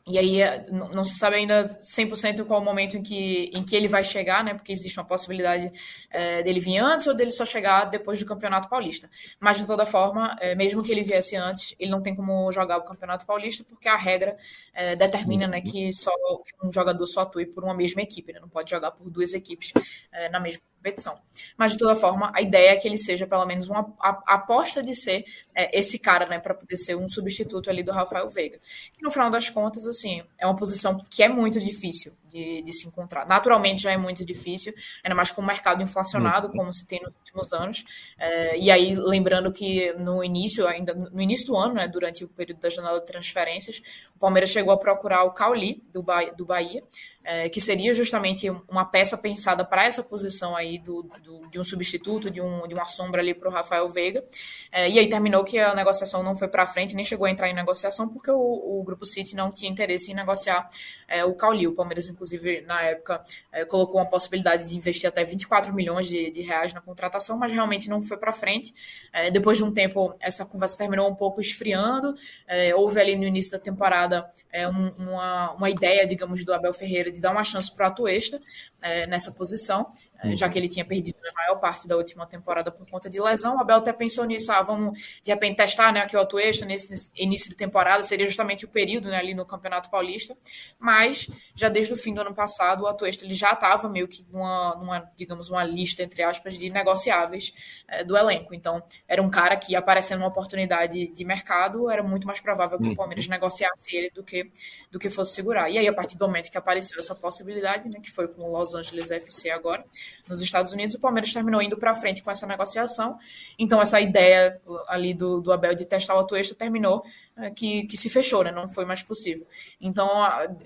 e aí é, não se sabe ainda 100% qual o momento em que, em que ele vai chegar, né? Porque existe uma possibilidade é, dele vir antes ou dele só chegar depois do Campeonato Paulista. Mas, de toda forma, é, mesmo que ele viesse antes, ele não tem como jogar o Campeonato Paulista, porque a regra é, determina né, que só que um jogador só atue por uma mesma equipe, né? Não pode jogar por duas equipes é, na mesma competição. Mas, de toda forma, a ideia é que ele seja pelo menos uma aposta de ser é, esse cara, né, para poder ser um substituto ali do Rafael Veiga. Que no final das contas, assim, é uma posição que é muito difícil de, de, se encontrar. Naturalmente já é muito difícil, ainda mais com o mercado inflacionado, uhum. como se tem nos últimos anos. É, e aí, lembrando que no início, ainda no início do ano, né, durante o período da janela de transferências, o Palmeiras chegou a procurar o Cauli, do, ba do Bahia, é, que seria justamente uma peça pensada para essa posição aí do, do, de um substituto, de, um, de uma sombra ali para o Rafael Veiga. É, e aí terminou que a negociação não foi para frente, nem chegou a entrar em negociação, porque o, o Grupo City não tinha interesse em negociar é, o Cauli. O Palmeiras, inclusive, na época, é, colocou uma possibilidade de investir até 24 milhões de, de reais na contratação, mas realmente não foi para frente. É, depois de um tempo, essa conversa terminou um pouco esfriando. É, houve ali no início da temporada um, uma, uma ideia, digamos, do Abel Ferreira de dar uma chance para o Atuesta é, nessa posição, é, uhum. já que ele tinha perdido a maior parte da última temporada por conta de lesão. O Abel até pensou nisso, ah, vamos de repente testar né, aqui o Atuesta nesse início de temporada, seria justamente o período né, ali no Campeonato Paulista, mas já desde o fim do ano passado o Atuesta ele já estava meio que numa, numa, digamos, uma lista, entre aspas, de negociáveis é, do elenco. Então, era um cara que aparecendo uma oportunidade de mercado, era muito mais provável que o uhum. Palmeiras negociasse ele do que, do que fosse segurar. E aí, a partir do momento que apareceu essa possibilidade, né, que foi com o Los Angeles FC agora, nos Estados Unidos, o Palmeiras terminou indo para frente com essa negociação. Então, essa ideia ali do, do Abel de testar o Atuesta terminou é, que, que se fechou, né? não foi mais possível. Então,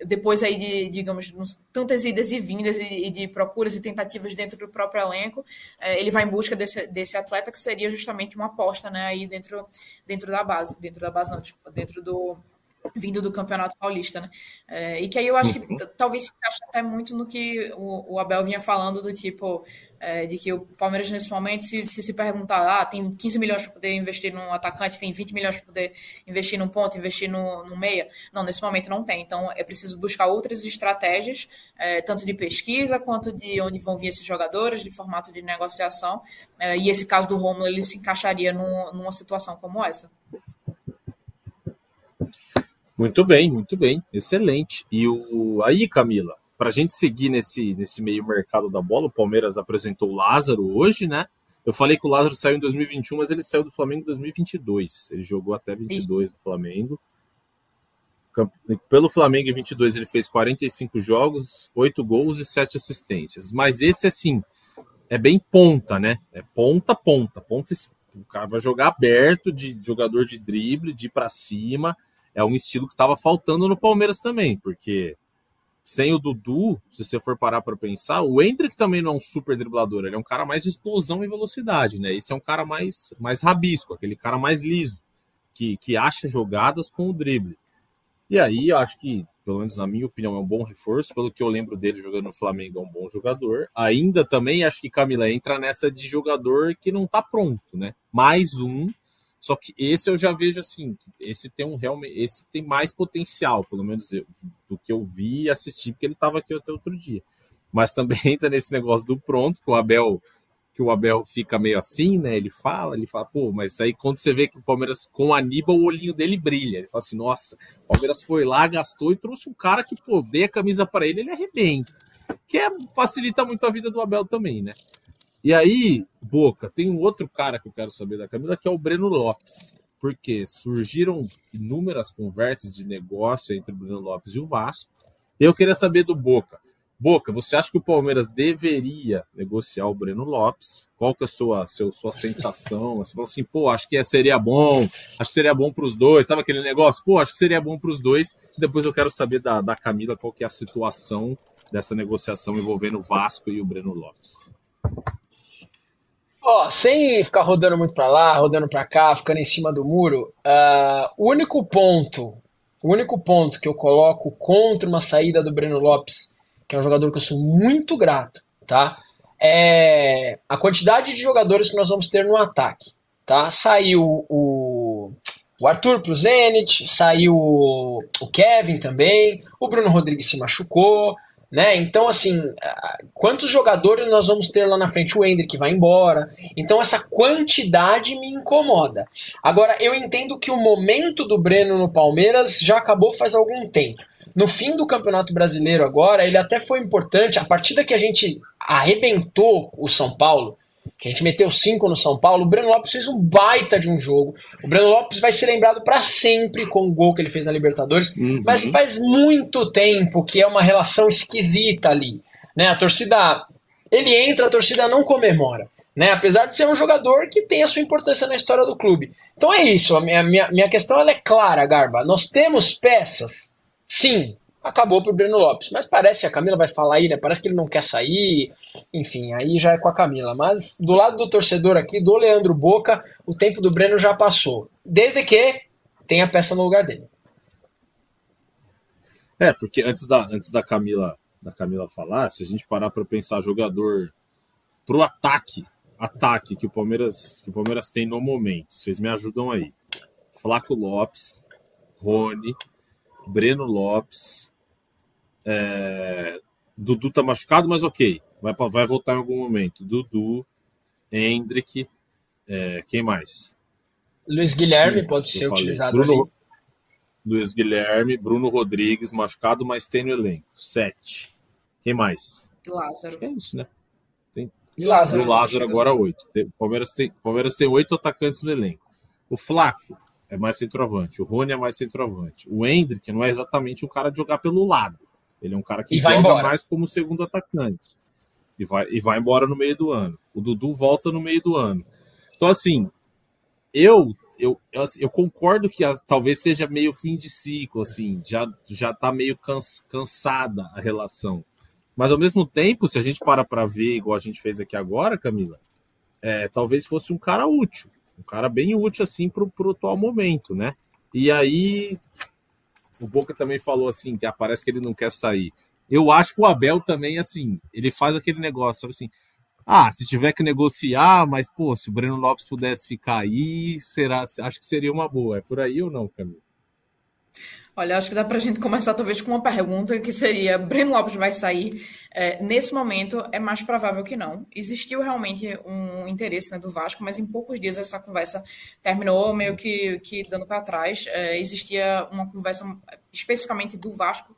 depois aí de, digamos, tantas idas e vindas e, de procuras e tentativas dentro do próprio elenco, é, ele vai em busca desse, desse atleta que seria justamente uma aposta né? aí dentro, dentro da base, dentro da base não, desculpa, dentro do vindo do Campeonato Paulista, né? É, e que aí eu acho que uhum. talvez se encaixe até muito no que o, o Abel vinha falando do tipo é, de que o Palmeiras nesse momento, se se, se perguntar, ah, tem 15 milhões para poder investir num atacante, tem 20 milhões para poder investir num ponto, investir no, no meia, não, nesse momento não tem. Então é preciso buscar outras estratégias, é, tanto de pesquisa quanto de onde vão vir esses jogadores, de formato de negociação. É, e esse caso do Romulo ele se encaixaria num, numa situação como essa. Muito bem, muito bem, excelente. E o aí, Camila, para a gente seguir nesse, nesse meio mercado da bola, o Palmeiras apresentou o Lázaro hoje, né? Eu falei que o Lázaro saiu em 2021, mas ele saiu do Flamengo em 2022. Ele jogou até 22 no Flamengo. Pelo Flamengo em 22 ele fez 45 jogos, 8 gols e 7 assistências. Mas esse assim é bem ponta, né? É ponta ponta, ponta o cara vai jogar aberto, de jogador de drible, de ir para cima. É um estilo que estava faltando no Palmeiras também, porque sem o Dudu, se você for parar para pensar, o Hendrick também não é um super driblador, ele é um cara mais de explosão e velocidade, né? Esse é um cara mais, mais rabisco, aquele cara mais liso, que, que acha jogadas com o drible. E aí, eu acho que, pelo menos na minha opinião, é um bom reforço, pelo que eu lembro dele jogando no Flamengo, é um bom jogador. Ainda também acho que Camila entra nessa de jogador que não tá pronto, né? Mais um só que esse eu já vejo assim, esse tem um realmente, esse tem mais potencial, pelo menos eu, do que eu vi e assisti, porque ele estava aqui até outro dia. Mas também entra nesse negócio do pronto, que o Abel que o Abel fica meio assim, né? Ele fala, ele fala, pô, mas aí quando você vê que o Palmeiras com o Aníbal, o olhinho dele brilha. Ele fala assim, nossa, o Palmeiras foi lá, gastou e trouxe um cara que, pô, dê a camisa para ele, ele arrebenta. Que é, facilita muito a vida do Abel também, né? E aí, Boca, tem um outro cara que eu quero saber da Camila, que é o Breno Lopes. Porque surgiram inúmeras conversas de negócio entre o Breno Lopes e o Vasco. E eu queria saber do Boca. Boca, você acha que o Palmeiras deveria negociar o Breno Lopes? Qual que é a sua, seu, sua sensação? Você falou assim, pô, acho que seria bom, acho que seria bom para os dois. Sabe aquele negócio? Pô, acho que seria bom para os dois. Depois eu quero saber da, da Camila qual que é a situação dessa negociação envolvendo o Vasco e o Breno Lopes. Ó, sem ficar rodando muito para lá, rodando para cá, ficando em cima do muro, uh, o único ponto, o único ponto que eu coloco contra uma saída do Breno Lopes, que é um jogador que eu sou muito grato, tá? É a quantidade de jogadores que nós vamos ter no ataque, tá? Saiu o, o Arthur pro Zenit, saiu o Kevin também, o Bruno Rodrigues se machucou, né? Então, assim, quantos jogadores nós vamos ter lá na frente? O Hendrick vai embora. Então, essa quantidade me incomoda. Agora, eu entendo que o momento do Breno no Palmeiras já acabou faz algum tempo. No fim do Campeonato Brasileiro, agora, ele até foi importante. A partida que a gente arrebentou o São Paulo, que a gente meteu cinco no São Paulo, o Breno Lopes fez um baita de um jogo. O Breno Lopes vai ser lembrado para sempre com o gol que ele fez na Libertadores, uhum. mas faz muito tempo que é uma relação esquisita ali. Né? A torcida. Ele entra, a torcida não comemora. Né? Apesar de ser um jogador que tem a sua importância na história do clube. Então é isso. A minha, minha, minha questão é clara, Garba. Nós temos peças, sim, acabou pro Breno Lopes. Mas parece que a Camila vai falar aí, né? Parece que ele não quer sair. Enfim, aí já é com a Camila. Mas do lado do torcedor aqui, do Leandro Boca, o tempo do Breno já passou. Desde que tem a peça no lugar dele. É, porque antes da, antes da Camila da Camila falar, se a gente parar para pensar jogador pro ataque, ataque que o Palmeiras que o Palmeiras tem no momento, vocês me ajudam aí. Flaco Lopes, Rony, Breno Lopes, é, Dudu tá machucado, mas ok. Vai, vai voltar em algum momento. Dudu, Hendrick, é, quem mais? Luiz Guilherme Sim, pode ser utilizado Bruno, ali. Luiz Guilherme, Bruno Rodrigues, machucado, mas tem no elenco. Sete. Quem mais? Lázaro. É isso, né? Tem... E Lázaro. O Lázaro agora oito. Tem, Palmeiras tem Palmeiras tem oito atacantes no elenco. O Flaco é mais centroavante. O Rony é mais centroavante. O Hendrick não é exatamente um cara de jogar pelo lado. Ele é um cara que joga embora. mais como segundo atacante. E vai, e vai embora no meio do ano. O Dudu volta no meio do ano. Então, assim, eu eu, eu, assim, eu concordo que a, talvez seja meio fim de ciclo, assim, já, já tá meio cans, cansada a relação. Mas ao mesmo tempo, se a gente para para ver, igual a gente fez aqui agora, Camila, é, talvez fosse um cara útil, um cara bem útil assim pro, pro atual momento, né? E aí o Boca também falou assim, que parece que ele não quer sair. Eu acho que o Abel também, assim, ele faz aquele negócio, sabe assim, ah, se tiver que negociar, mas, pô, se o Breno Lopes pudesse ficar aí, será, acho que seria uma boa. É por aí ou não, Camilo? Olha, acho que dá para a gente começar talvez com uma pergunta que seria: Breno Lopes vai sair? É, nesse momento, é mais provável que não. Existiu realmente um interesse né, do Vasco, mas em poucos dias essa conversa terminou meio que, que dando para trás. É, existia uma conversa especificamente do Vasco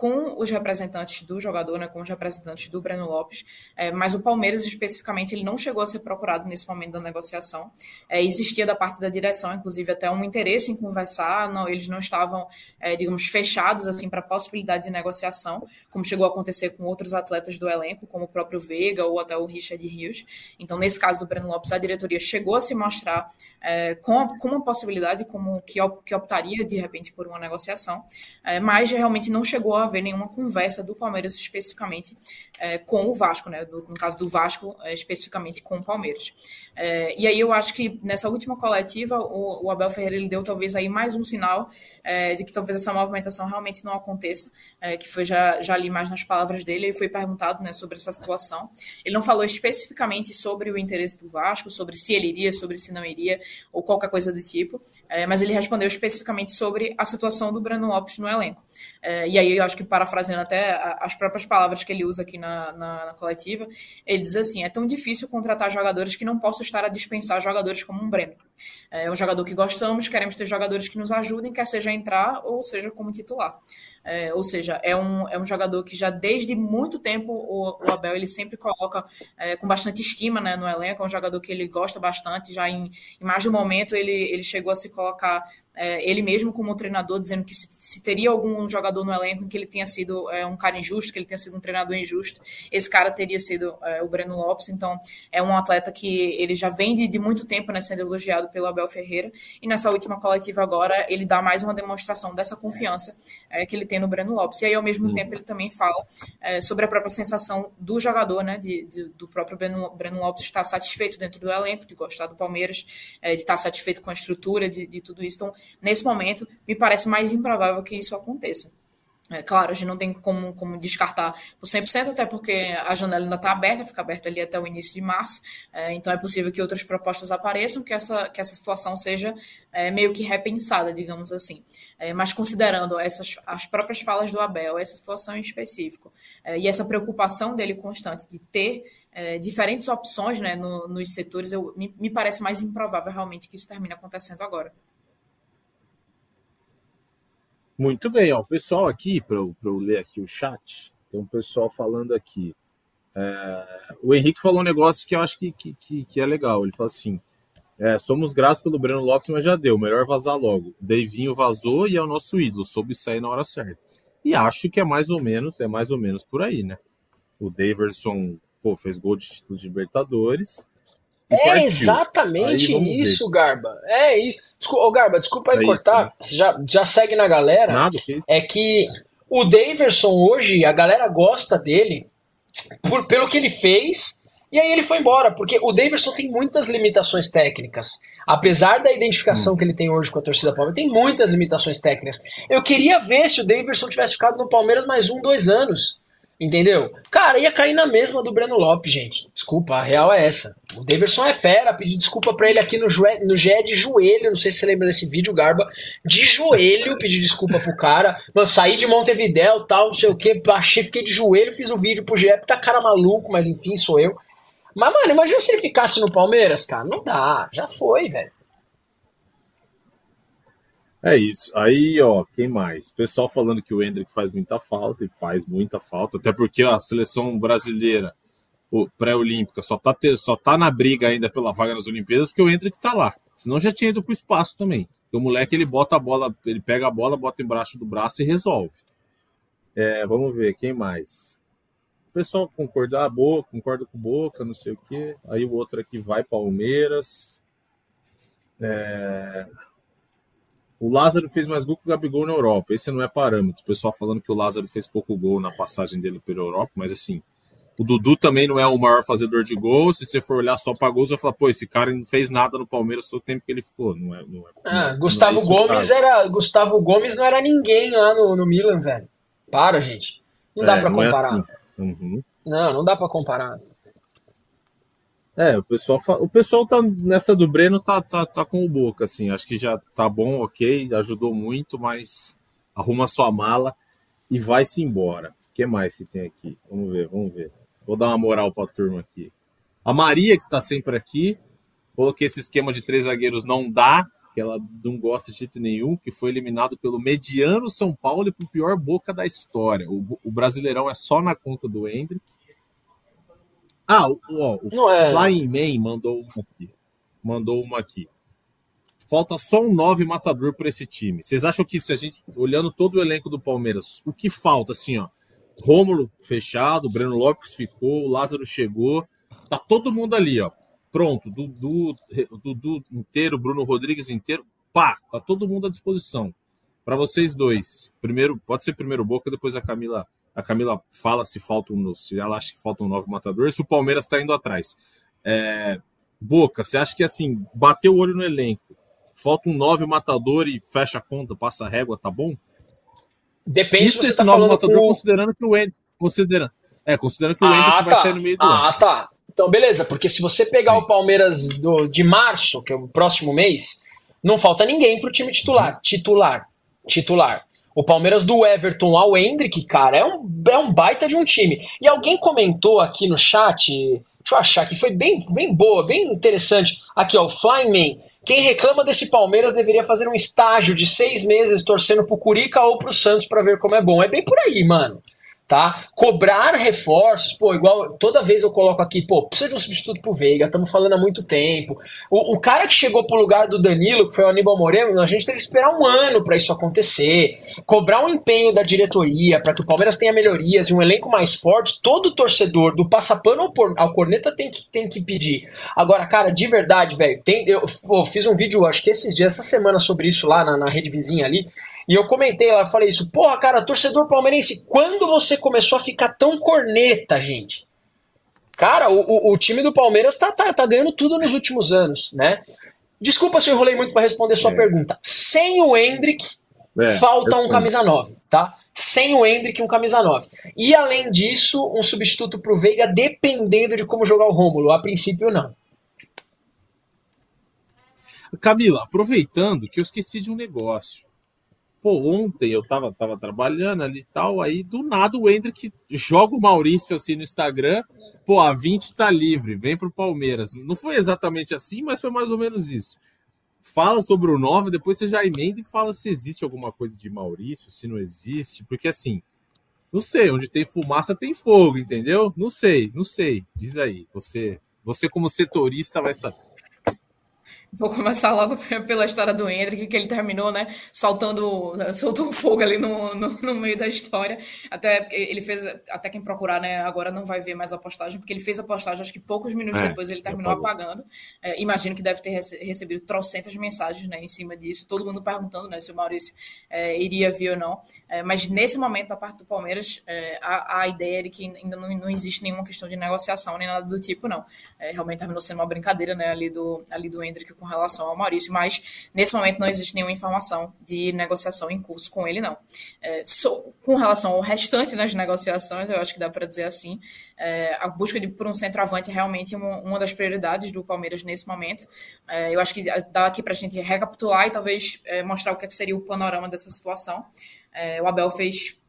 com os representantes do jogador, né, com os representantes do Breno Lopes, é, mas o Palmeiras especificamente ele não chegou a ser procurado nesse momento da negociação. É, existia da parte da direção, inclusive até um interesse em conversar, não, eles não estavam, é, digamos, fechados assim para a possibilidade de negociação, como chegou a acontecer com outros atletas do elenco, como o próprio Veiga ou até o Richard Rios. Então, nesse caso do Breno Lopes, a diretoria chegou a se mostrar é, com, com uma possibilidade como que, que optaria de repente por uma negociação, é, mas realmente não chegou a haver nenhuma conversa do Palmeiras especificamente é, com o Vasco, né? no caso do Vasco é, especificamente com o Palmeiras. É, e aí eu acho que nessa última coletiva o, o Abel Ferreira ele deu talvez aí mais um sinal é, de que talvez essa movimentação realmente não aconteça, que foi já, já ali mais nas palavras dele, ele foi perguntado né, sobre essa situação. Ele não falou especificamente sobre o interesse do Vasco, sobre se ele iria, sobre se não iria, ou qualquer coisa do tipo, é, mas ele respondeu especificamente sobre a situação do Breno Lopes no elenco. É, e aí eu acho que parafraseando até as próprias palavras que ele usa aqui na, na, na, coletiva, ele diz assim: é tão difícil contratar jogadores que não posso estar a dispensar jogadores como um Breno. É um jogador que gostamos, queremos ter jogadores que nos ajudem, quer seja entrar ou seja como titular. É, ou seja, é um, é um jogador que já desde muito tempo o, o Abel ele sempre coloca é, com bastante estima né, no elenco, é um jogador que ele gosta bastante, já em, em mais de um momento ele, ele chegou a se colocar é, ele mesmo como treinador dizendo que se, se, teria algum jogador no elenco em que ele tenha sido é, um cara injusto, que ele tenha sido um treinador injusto, esse cara teria sido é, o Breno Lopes. Então, é um atleta que ele já vem de, de, muito tempo né, sendo elogiado pelo Abel Ferreira. E nessa última coletiva agora, ele dá mais uma demonstração dessa confiança é, que ele tem no Breno Lopes. E aí, ao mesmo uhum. tempo, ele também fala é, sobre a própria sensação do jogador, né, de, de, do próprio Breno, Breno, Lopes estar satisfeito dentro do elenco, de gostar do Palmeiras, é, de estar satisfeito com a estrutura, de, de tudo isso. Então, nesse momento, me parece mais improvável que isso aconteça. É, claro, a gente não tem como, como descartar por 100%, até porque a janela ainda está aberta, fica aberta ali até o início de março, é, então é possível que outras propostas apareçam, que essa, que essa situação seja é, meio que repensada, digamos assim. É, mas considerando essas, as próprias falas do Abel, essa situação em específico, é, e essa preocupação dele constante de ter é, diferentes opções né, no, nos setores, eu, me, me parece mais improvável realmente que isso termine acontecendo agora. Muito bem, ó, o pessoal aqui, para eu, eu, ler aqui o chat, tem um pessoal falando aqui. É, o Henrique falou um negócio que eu acho que, que, que é legal. Ele falou assim: é, somos gratos pelo Breno Lopes, mas já deu, melhor vazar logo. Deivinho vazou e é o nosso ídolo, soube sair na hora certa. E acho que é mais ou menos, é mais ou menos por aí, né? O Daverson pô, fez gol de título de Libertadores. É exatamente isso, ver. Garba. É isso. Desculpa, oh, Garba, desculpa aí é cortar. Isso, né? já, já segue na galera. Nada, que... É que o Daverson hoje, a galera gosta dele por, pelo que ele fez. E aí ele foi embora, porque o Daverson tem muitas limitações técnicas. Apesar da identificação hum. que ele tem hoje com a torcida Palmeiras, tem muitas limitações técnicas. Eu queria ver se o Daverson tivesse ficado no Palmeiras mais um, dois anos. Entendeu? Cara, ia cair na mesma do Breno Lopes, gente. Desculpa, a real é essa. O Daverson é fera, pedi desculpa pra ele aqui no, no Gé de joelho. Não sei se você lembra desse vídeo, Garba. De joelho, pedi desculpa pro cara. Mano, saí de Montevidéu tal, não sei o que. Achei, fiquei de joelho, fiz um vídeo pro Gé, tá cara maluco, mas enfim, sou eu. Mas, mano, imagina se ele ficasse no Palmeiras, cara. Não dá, já foi, velho. É isso. Aí, ó, quem mais? O pessoal falando que o Hendrick faz muita falta, e faz muita falta, até porque a seleção brasileira pré-olímpica só tá, só tá na briga ainda pela vaga nas Olimpíadas porque o Hendrick tá lá. Senão já tinha ido pro espaço também. Porque o moleque ele bota a bola, ele pega a bola, bota embaixo do braço e resolve. É, vamos ver, quem mais? O pessoal concorda, ah, boa, concorda com Boca, não sei o quê. Aí o outro aqui vai Palmeiras. É... O Lázaro fez mais gol que o Gabigol na Europa. Esse não é parâmetro. O pessoal falando que o Lázaro fez pouco gol na passagem dele pela Europa, mas assim, o Dudu também não é o maior fazedor de gols. Se você for olhar só para gols, vai falar, pô, esse cara não fez nada no Palmeiras só o tempo que ele ficou. Não é, não é, ah, não Gustavo é Gomes era. Gustavo Gomes não era ninguém lá no, no Milan, velho. Para, gente. Não dá é, para comparar. Não, é assim. uhum. não, não dá para comparar. É, o pessoal, o pessoal tá nessa do Breno tá, tá, tá com o boca, assim. Acho que já tá bom, ok, ajudou muito, mas arruma sua mala e vai-se embora. O que mais que tem aqui? Vamos ver, vamos ver. Vou dar uma moral pra turma aqui. A Maria, que tá sempre aqui, falou que esse esquema de três zagueiros não dá. que ela não gosta de jeito nenhum, que foi eliminado pelo mediano São Paulo e pro pior Boca da história. O, o Brasileirão é só na conta do Hendrick. Ah, o, ó, o é... Flying Man mandou uma aqui. Mandou uma aqui. Falta só um 9 matador para esse time. Vocês acham que se a gente, olhando todo o elenco do Palmeiras, o que falta, assim, ó? Rômulo fechado, Breno Lopes ficou, o Lázaro chegou, tá todo mundo ali, ó. Pronto, Dudu, Dudu inteiro, Bruno Rodrigues inteiro, pá, tá todo mundo à disposição. Para vocês dois, primeiro, pode ser primeiro Boca, depois a Camila, a Camila fala se falta um, se ela acha que falta um novo matador, se o Palmeiras está indo atrás. É, Boca, você acha que assim, bateu o olho no elenco, falta um nove matador e fecha a conta, passa a régua, tá bom? Depende Isso se você tá falando matador, com... considerando que o Ender, considerando, é, considerando que o Ender ah, vai tá. sair no meio do ah, ano. Tá. Então, beleza, porque se você pegar Sim. o Palmeiras do, de março, que é o próximo mês, não falta ninguém pro time titular. Uhum. Titular. Titular. O Palmeiras do Everton ao Hendrick, cara, é um, é um baita de um time. E alguém comentou aqui no chat, Deixa eu achar que foi bem, bem boa, bem interessante. Aqui, ó, o Flyman. Quem reclama desse Palmeiras deveria fazer um estágio de seis meses torcendo pro Curica ou pro Santos para ver como é bom. É bem por aí, mano tá? Cobrar reforços, pô, igual toda vez eu coloco aqui, pô, precisa de um substituto pro Veiga, estamos falando há muito tempo. O, o, cara que chegou pro lugar do Danilo, que foi o Aníbal Moreno, a gente teve que esperar um ano para isso acontecer. Cobrar um empenho da diretoria para que o Palmeiras tenha melhorias e um elenco mais forte, todo torcedor, do passapano ao, ao corneta, tem que, tem que pedir. Agora, cara, de verdade, velho, eu, eu, fiz um vídeo, acho que esses dias, essa semana, sobre isso lá na, na rede vizinha ali, e eu comentei lá, falei isso, porra, cara, torcedor palmeirense, quando você começou a ficar tão corneta, gente? Cara, o, o, o time do Palmeiras tá, tá, tá ganhando tudo nos últimos anos, né? Desculpa se eu enrolei muito para responder sua é. pergunta. Sem o Hendrick, é, falta um camisa 9, tá? Sem o Hendrick, um camisa 9. E além disso, um substituto pro Veiga, dependendo de como jogar o Rômulo. A princípio, não. Camila, aproveitando que eu esqueci de um negócio. Pô, ontem eu tava, tava trabalhando ali e tal, aí do nada o Hendrick joga o Maurício assim no Instagram, pô, a 20 tá livre, vem pro Palmeiras. Não foi exatamente assim, mas foi mais ou menos isso. Fala sobre o 9, depois você já emenda e fala se existe alguma coisa de Maurício, se não existe, porque assim, não sei, onde tem fumaça tem fogo, entendeu? Não sei, não sei. Diz aí, você, você como setorista vai saber. Vou começar logo pela história do Hendrick, que ele terminou, né, soltando, soltou um fogo ali no, no, no, meio da história. Até ele fez, até quem procurar, né, agora não vai ver mais a postagem, porque ele fez a postagem, acho que poucos minutos é, depois ele terminou apagando. É, imagino que deve ter recebido trocentas mensagens, né, em cima disso, todo mundo perguntando, né, se o Maurício é, iria vir ou não. É, mas nesse momento, da parte do Palmeiras, é, a, a, ideia é de que ainda não, não existe nenhuma questão de negociação nem nada do tipo, não. Realmente terminou sendo uma brincadeira, né, ali do, ali do Hendrick com relação ao Maurício, mas nesse momento não existe nenhuma informação de negociação em curso com ele, não. É, so, com relação ao restante das negociações, eu acho que dá para dizer assim, é, a busca de, por um centroavante é realmente uma, uma das prioridades do Palmeiras nesse momento. É, eu acho que dá aqui para a gente recapitular e talvez é, mostrar o que, é que, seria o panorama dessa situação. É, o Abel fez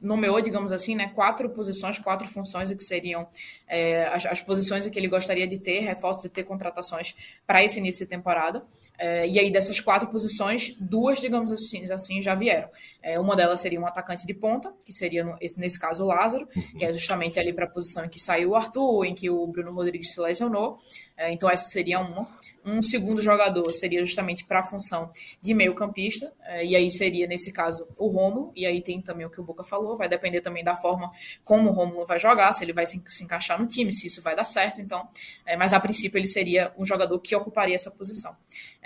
nomeou, digamos assim, né, quatro posições, quatro funções que seriam é, as, as, posições que ele gostaria de ter, reforços e ter contratações para esse início de temporada. É, e aí, dessas quatro posições, duas, digamos assim, assim já vieram. É, uma delas seria um atacante de ponta, que seria, no, esse, nesse caso, o Lázaro, que é justamente ali para a posição em que saiu o Arthur, em que o Bruno Rodrigues se lesionou. É, então, essa seria uma. Um segundo jogador seria justamente para a função de meio-campista, é, e aí seria, nesse caso, o Romulo, e aí tem também o que o Boca falou, vai depender também da forma como o Romulo vai jogar, se ele vai se, encaixar no time, se isso vai dar certo, então, é, mas a princípio ele seria um jogador que ocuparia essa posição.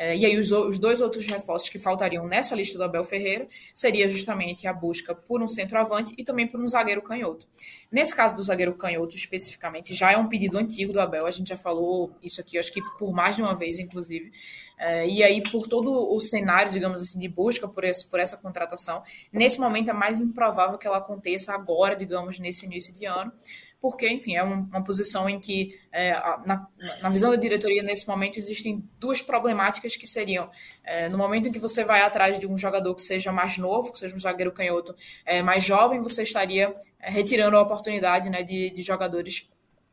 É, e aí os, os, dois outros reforços que faltariam nessa lista do Abel Ferreira seria justamente a busca por um centroavante e também por um zagueiro canhoto. Nesse caso do zagueiro canhoto especificamente, já é um pedido antigo do Abel, a gente já falou isso aqui, acho que por mais de uma vez, inclusive. É, e aí, por todo o cenário, digamos assim, de busca por, esse, por essa contratação, nesse momento é mais improvável que ela aconteça agora, digamos, nesse início de ano porque, enfim, é um, uma posição em que, é, na, na, visão da diretoria, nesse momento, existem duas problemáticas que seriam, é, no momento em que você vai atrás de um jogador que seja mais novo, que seja um zagueiro canhoto é, mais jovem, você estaria é, retirando a oportunidade né, de, de jogadores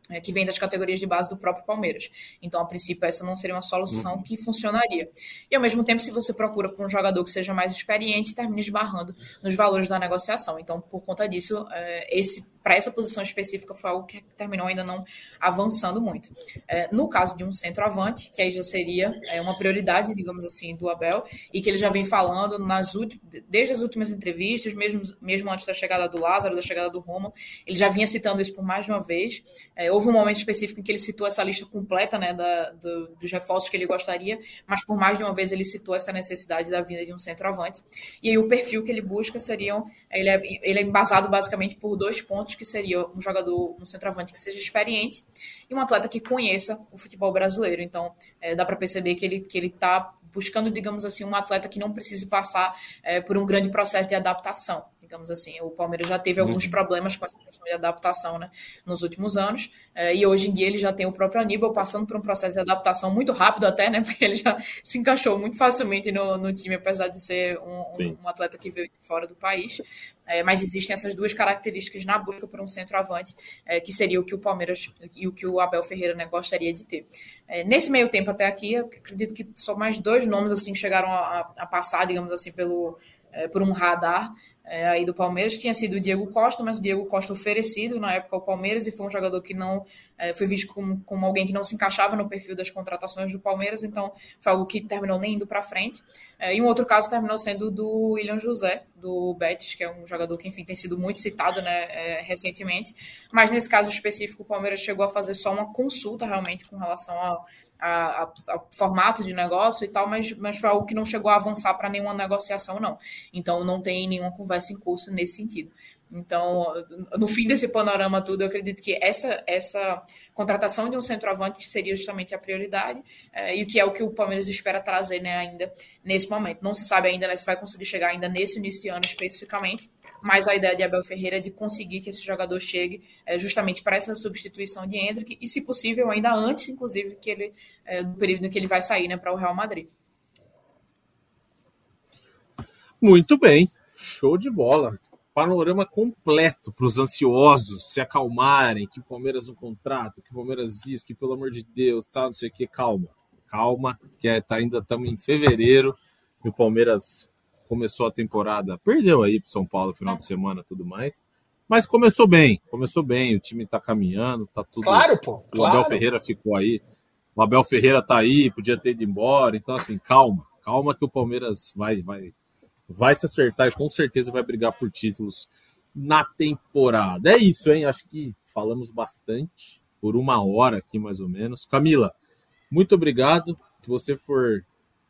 é, que vem das categorias de base do próprio Palmeiras. Então, a princípio, essa não seria uma solução uhum. que funcionaria. E, ao mesmo tempo, se você procura por um jogador que seja mais experiente, termina esbarrando nos valores da negociação. Então, por conta disso, é, esse para essa posição específica foi algo que terminou ainda não avançando muito. É, no caso de um centroavante, que aí já seria é, uma prioridade, digamos assim, do Abel, e que ele já vem falando nas desde as últimas entrevistas, mesmo, mesmo antes da chegada do Lázaro, da chegada do Roma, ele já vinha citando isso por mais de uma vez. É, houve um momento específico em que ele citou essa lista completa né, da, do, dos reforços que ele gostaria, mas por mais de uma vez ele citou essa necessidade da vinda de um centroavante. E aí o perfil que ele busca seriam, ele é, ele é embasado basicamente por dois pontos que seria um jogador, um centroavante que seja experiente e um atleta que conheça o futebol brasileiro. Então, é, dá para perceber que ele que ele está buscando, digamos assim, um atleta que não precise passar é, por um grande processo de adaptação digamos assim. O Palmeiras já teve alguns uhum. problemas com essa questão de adaptação né, nos últimos anos, é, e hoje em dia ele já tem o próprio Aníbal passando por um processo de adaptação muito rápido até, né, porque ele já se encaixou muito facilmente no, no time, apesar de ser um, um, um atleta que veio de fora do país. É, mas existem essas duas características na busca por um centroavante, é, que seria o que o Palmeiras e o que o Abel Ferreira né, gostaria de ter. É, nesse meio tempo até aqui, acredito que só mais dois nomes assim chegaram a, a passar, digamos assim, pelo, é, por um radar é, aí do Palmeiras, tinha sido o Diego Costa, mas o Diego Costa oferecido na época ao Palmeiras e foi um jogador que não é, foi visto como, como alguém que não se encaixava no perfil das contratações do Palmeiras, então foi algo que terminou nem indo para frente. É, e um outro caso terminou sendo do William José, do Betis, que é um jogador que, enfim, tem sido muito citado né, é, recentemente, mas nesse caso específico o Palmeiras chegou a fazer só uma consulta realmente com relação a a, a, a, formato de negócio e tal, mas, mas foi algo que não chegou a avançar para nenhuma negociação, não. Então, não tem nenhuma conversa em curso nesse sentido. Então, no fim desse panorama tudo, eu acredito que essa, essa contratação de um centroavante seria justamente a prioridade, é, e o que é o que o Palmeiras espera trazer né, ainda nesse momento. Não se sabe ainda né, se vai conseguir chegar ainda nesse início de ano especificamente, mas a ideia de Abel Ferreira é de conseguir que esse jogador chegue é, justamente para essa substituição de Hendrick, e se possível, ainda antes, inclusive, que ele, é, do período em que ele vai sair né, para o Real Madrid. Muito bem, show de bola. Panorama completo para os ansiosos se acalmarem, que o Palmeiras não contrata, que o Palmeiras diz que, pelo amor de Deus, tá, não sei o que, calma, calma, que é, tá, ainda estamos em fevereiro e o Palmeiras começou a temporada, perdeu aí para São Paulo final de semana tudo mais, mas começou bem, começou bem, o time está caminhando, tá tudo. Claro, pô. Claro. O Abel Ferreira ficou aí, o Abel Ferreira tá aí, podia ter ido embora, então assim, calma, calma que o Palmeiras vai, vai, vai se acertar e com certeza vai brigar por títulos na temporada. É isso, hein? Acho que falamos bastante por uma hora aqui mais ou menos. Camila, muito obrigado. Se você for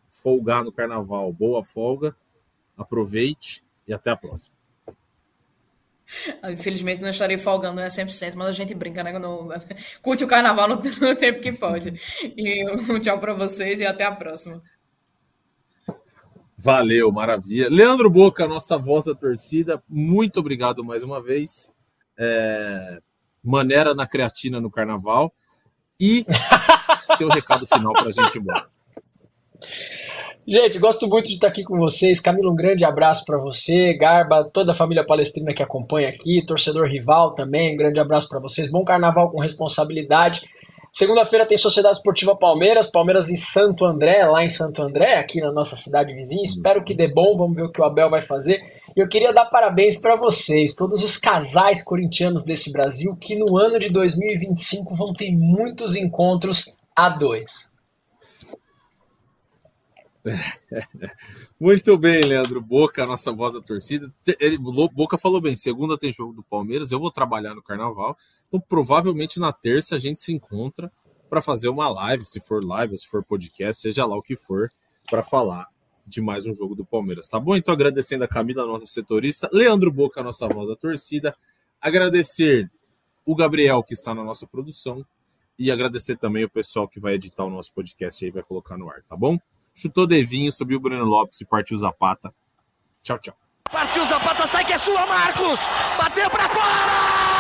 folgar no carnaval, boa folga, aproveite e até a próxima. Infelizmente não estarei folgando né, 100%, mas a gente brinca, né? No... Curte o carnaval no, no tempo que pode. E um tchau para vocês e até a próxima. Valeu, maravilha. Leandro Boca, nossa voz da torcida, muito obrigado mais uma vez. É... Maneira na creatina no carnaval. E seu recado final para a gente embora. Gente, gosto muito de estar aqui com vocês. Camilo, um grande abraço para você, Garba, toda a família palestrina que acompanha aqui, torcedor rival também, um grande abraço para vocês. Bom carnaval com responsabilidade. Segunda-feira tem Sociedade Esportiva Palmeiras, Palmeiras em Santo André, lá em Santo André, aqui na nossa cidade vizinha. Espero que dê bom, vamos ver o que o Abel vai fazer. E eu queria dar parabéns para vocês, todos os casais corintianos desse Brasil, que no ano de 2025 vão ter muitos encontros a dois. Muito bem, Leandro Boca, nossa voz da torcida. Ele, Boca falou bem: segunda tem jogo do Palmeiras, eu vou trabalhar no carnaval. Então, provavelmente na terça a gente se encontra para fazer uma live, se for live se for podcast, seja lá o que for, para falar de mais um jogo do Palmeiras, tá bom? Então, agradecendo a Camila, nossa setorista, Leandro Boca, nossa voz da torcida, agradecer o Gabriel, que está na nossa produção, e agradecer também o pessoal que vai editar o nosso podcast aí, vai colocar no ar, tá bom? Chutou Devinho, subiu o Breno Lopes e partiu Zapata. Tchau, tchau. Partiu Zapata, sai que é sua, Marcos! Bateu para fora!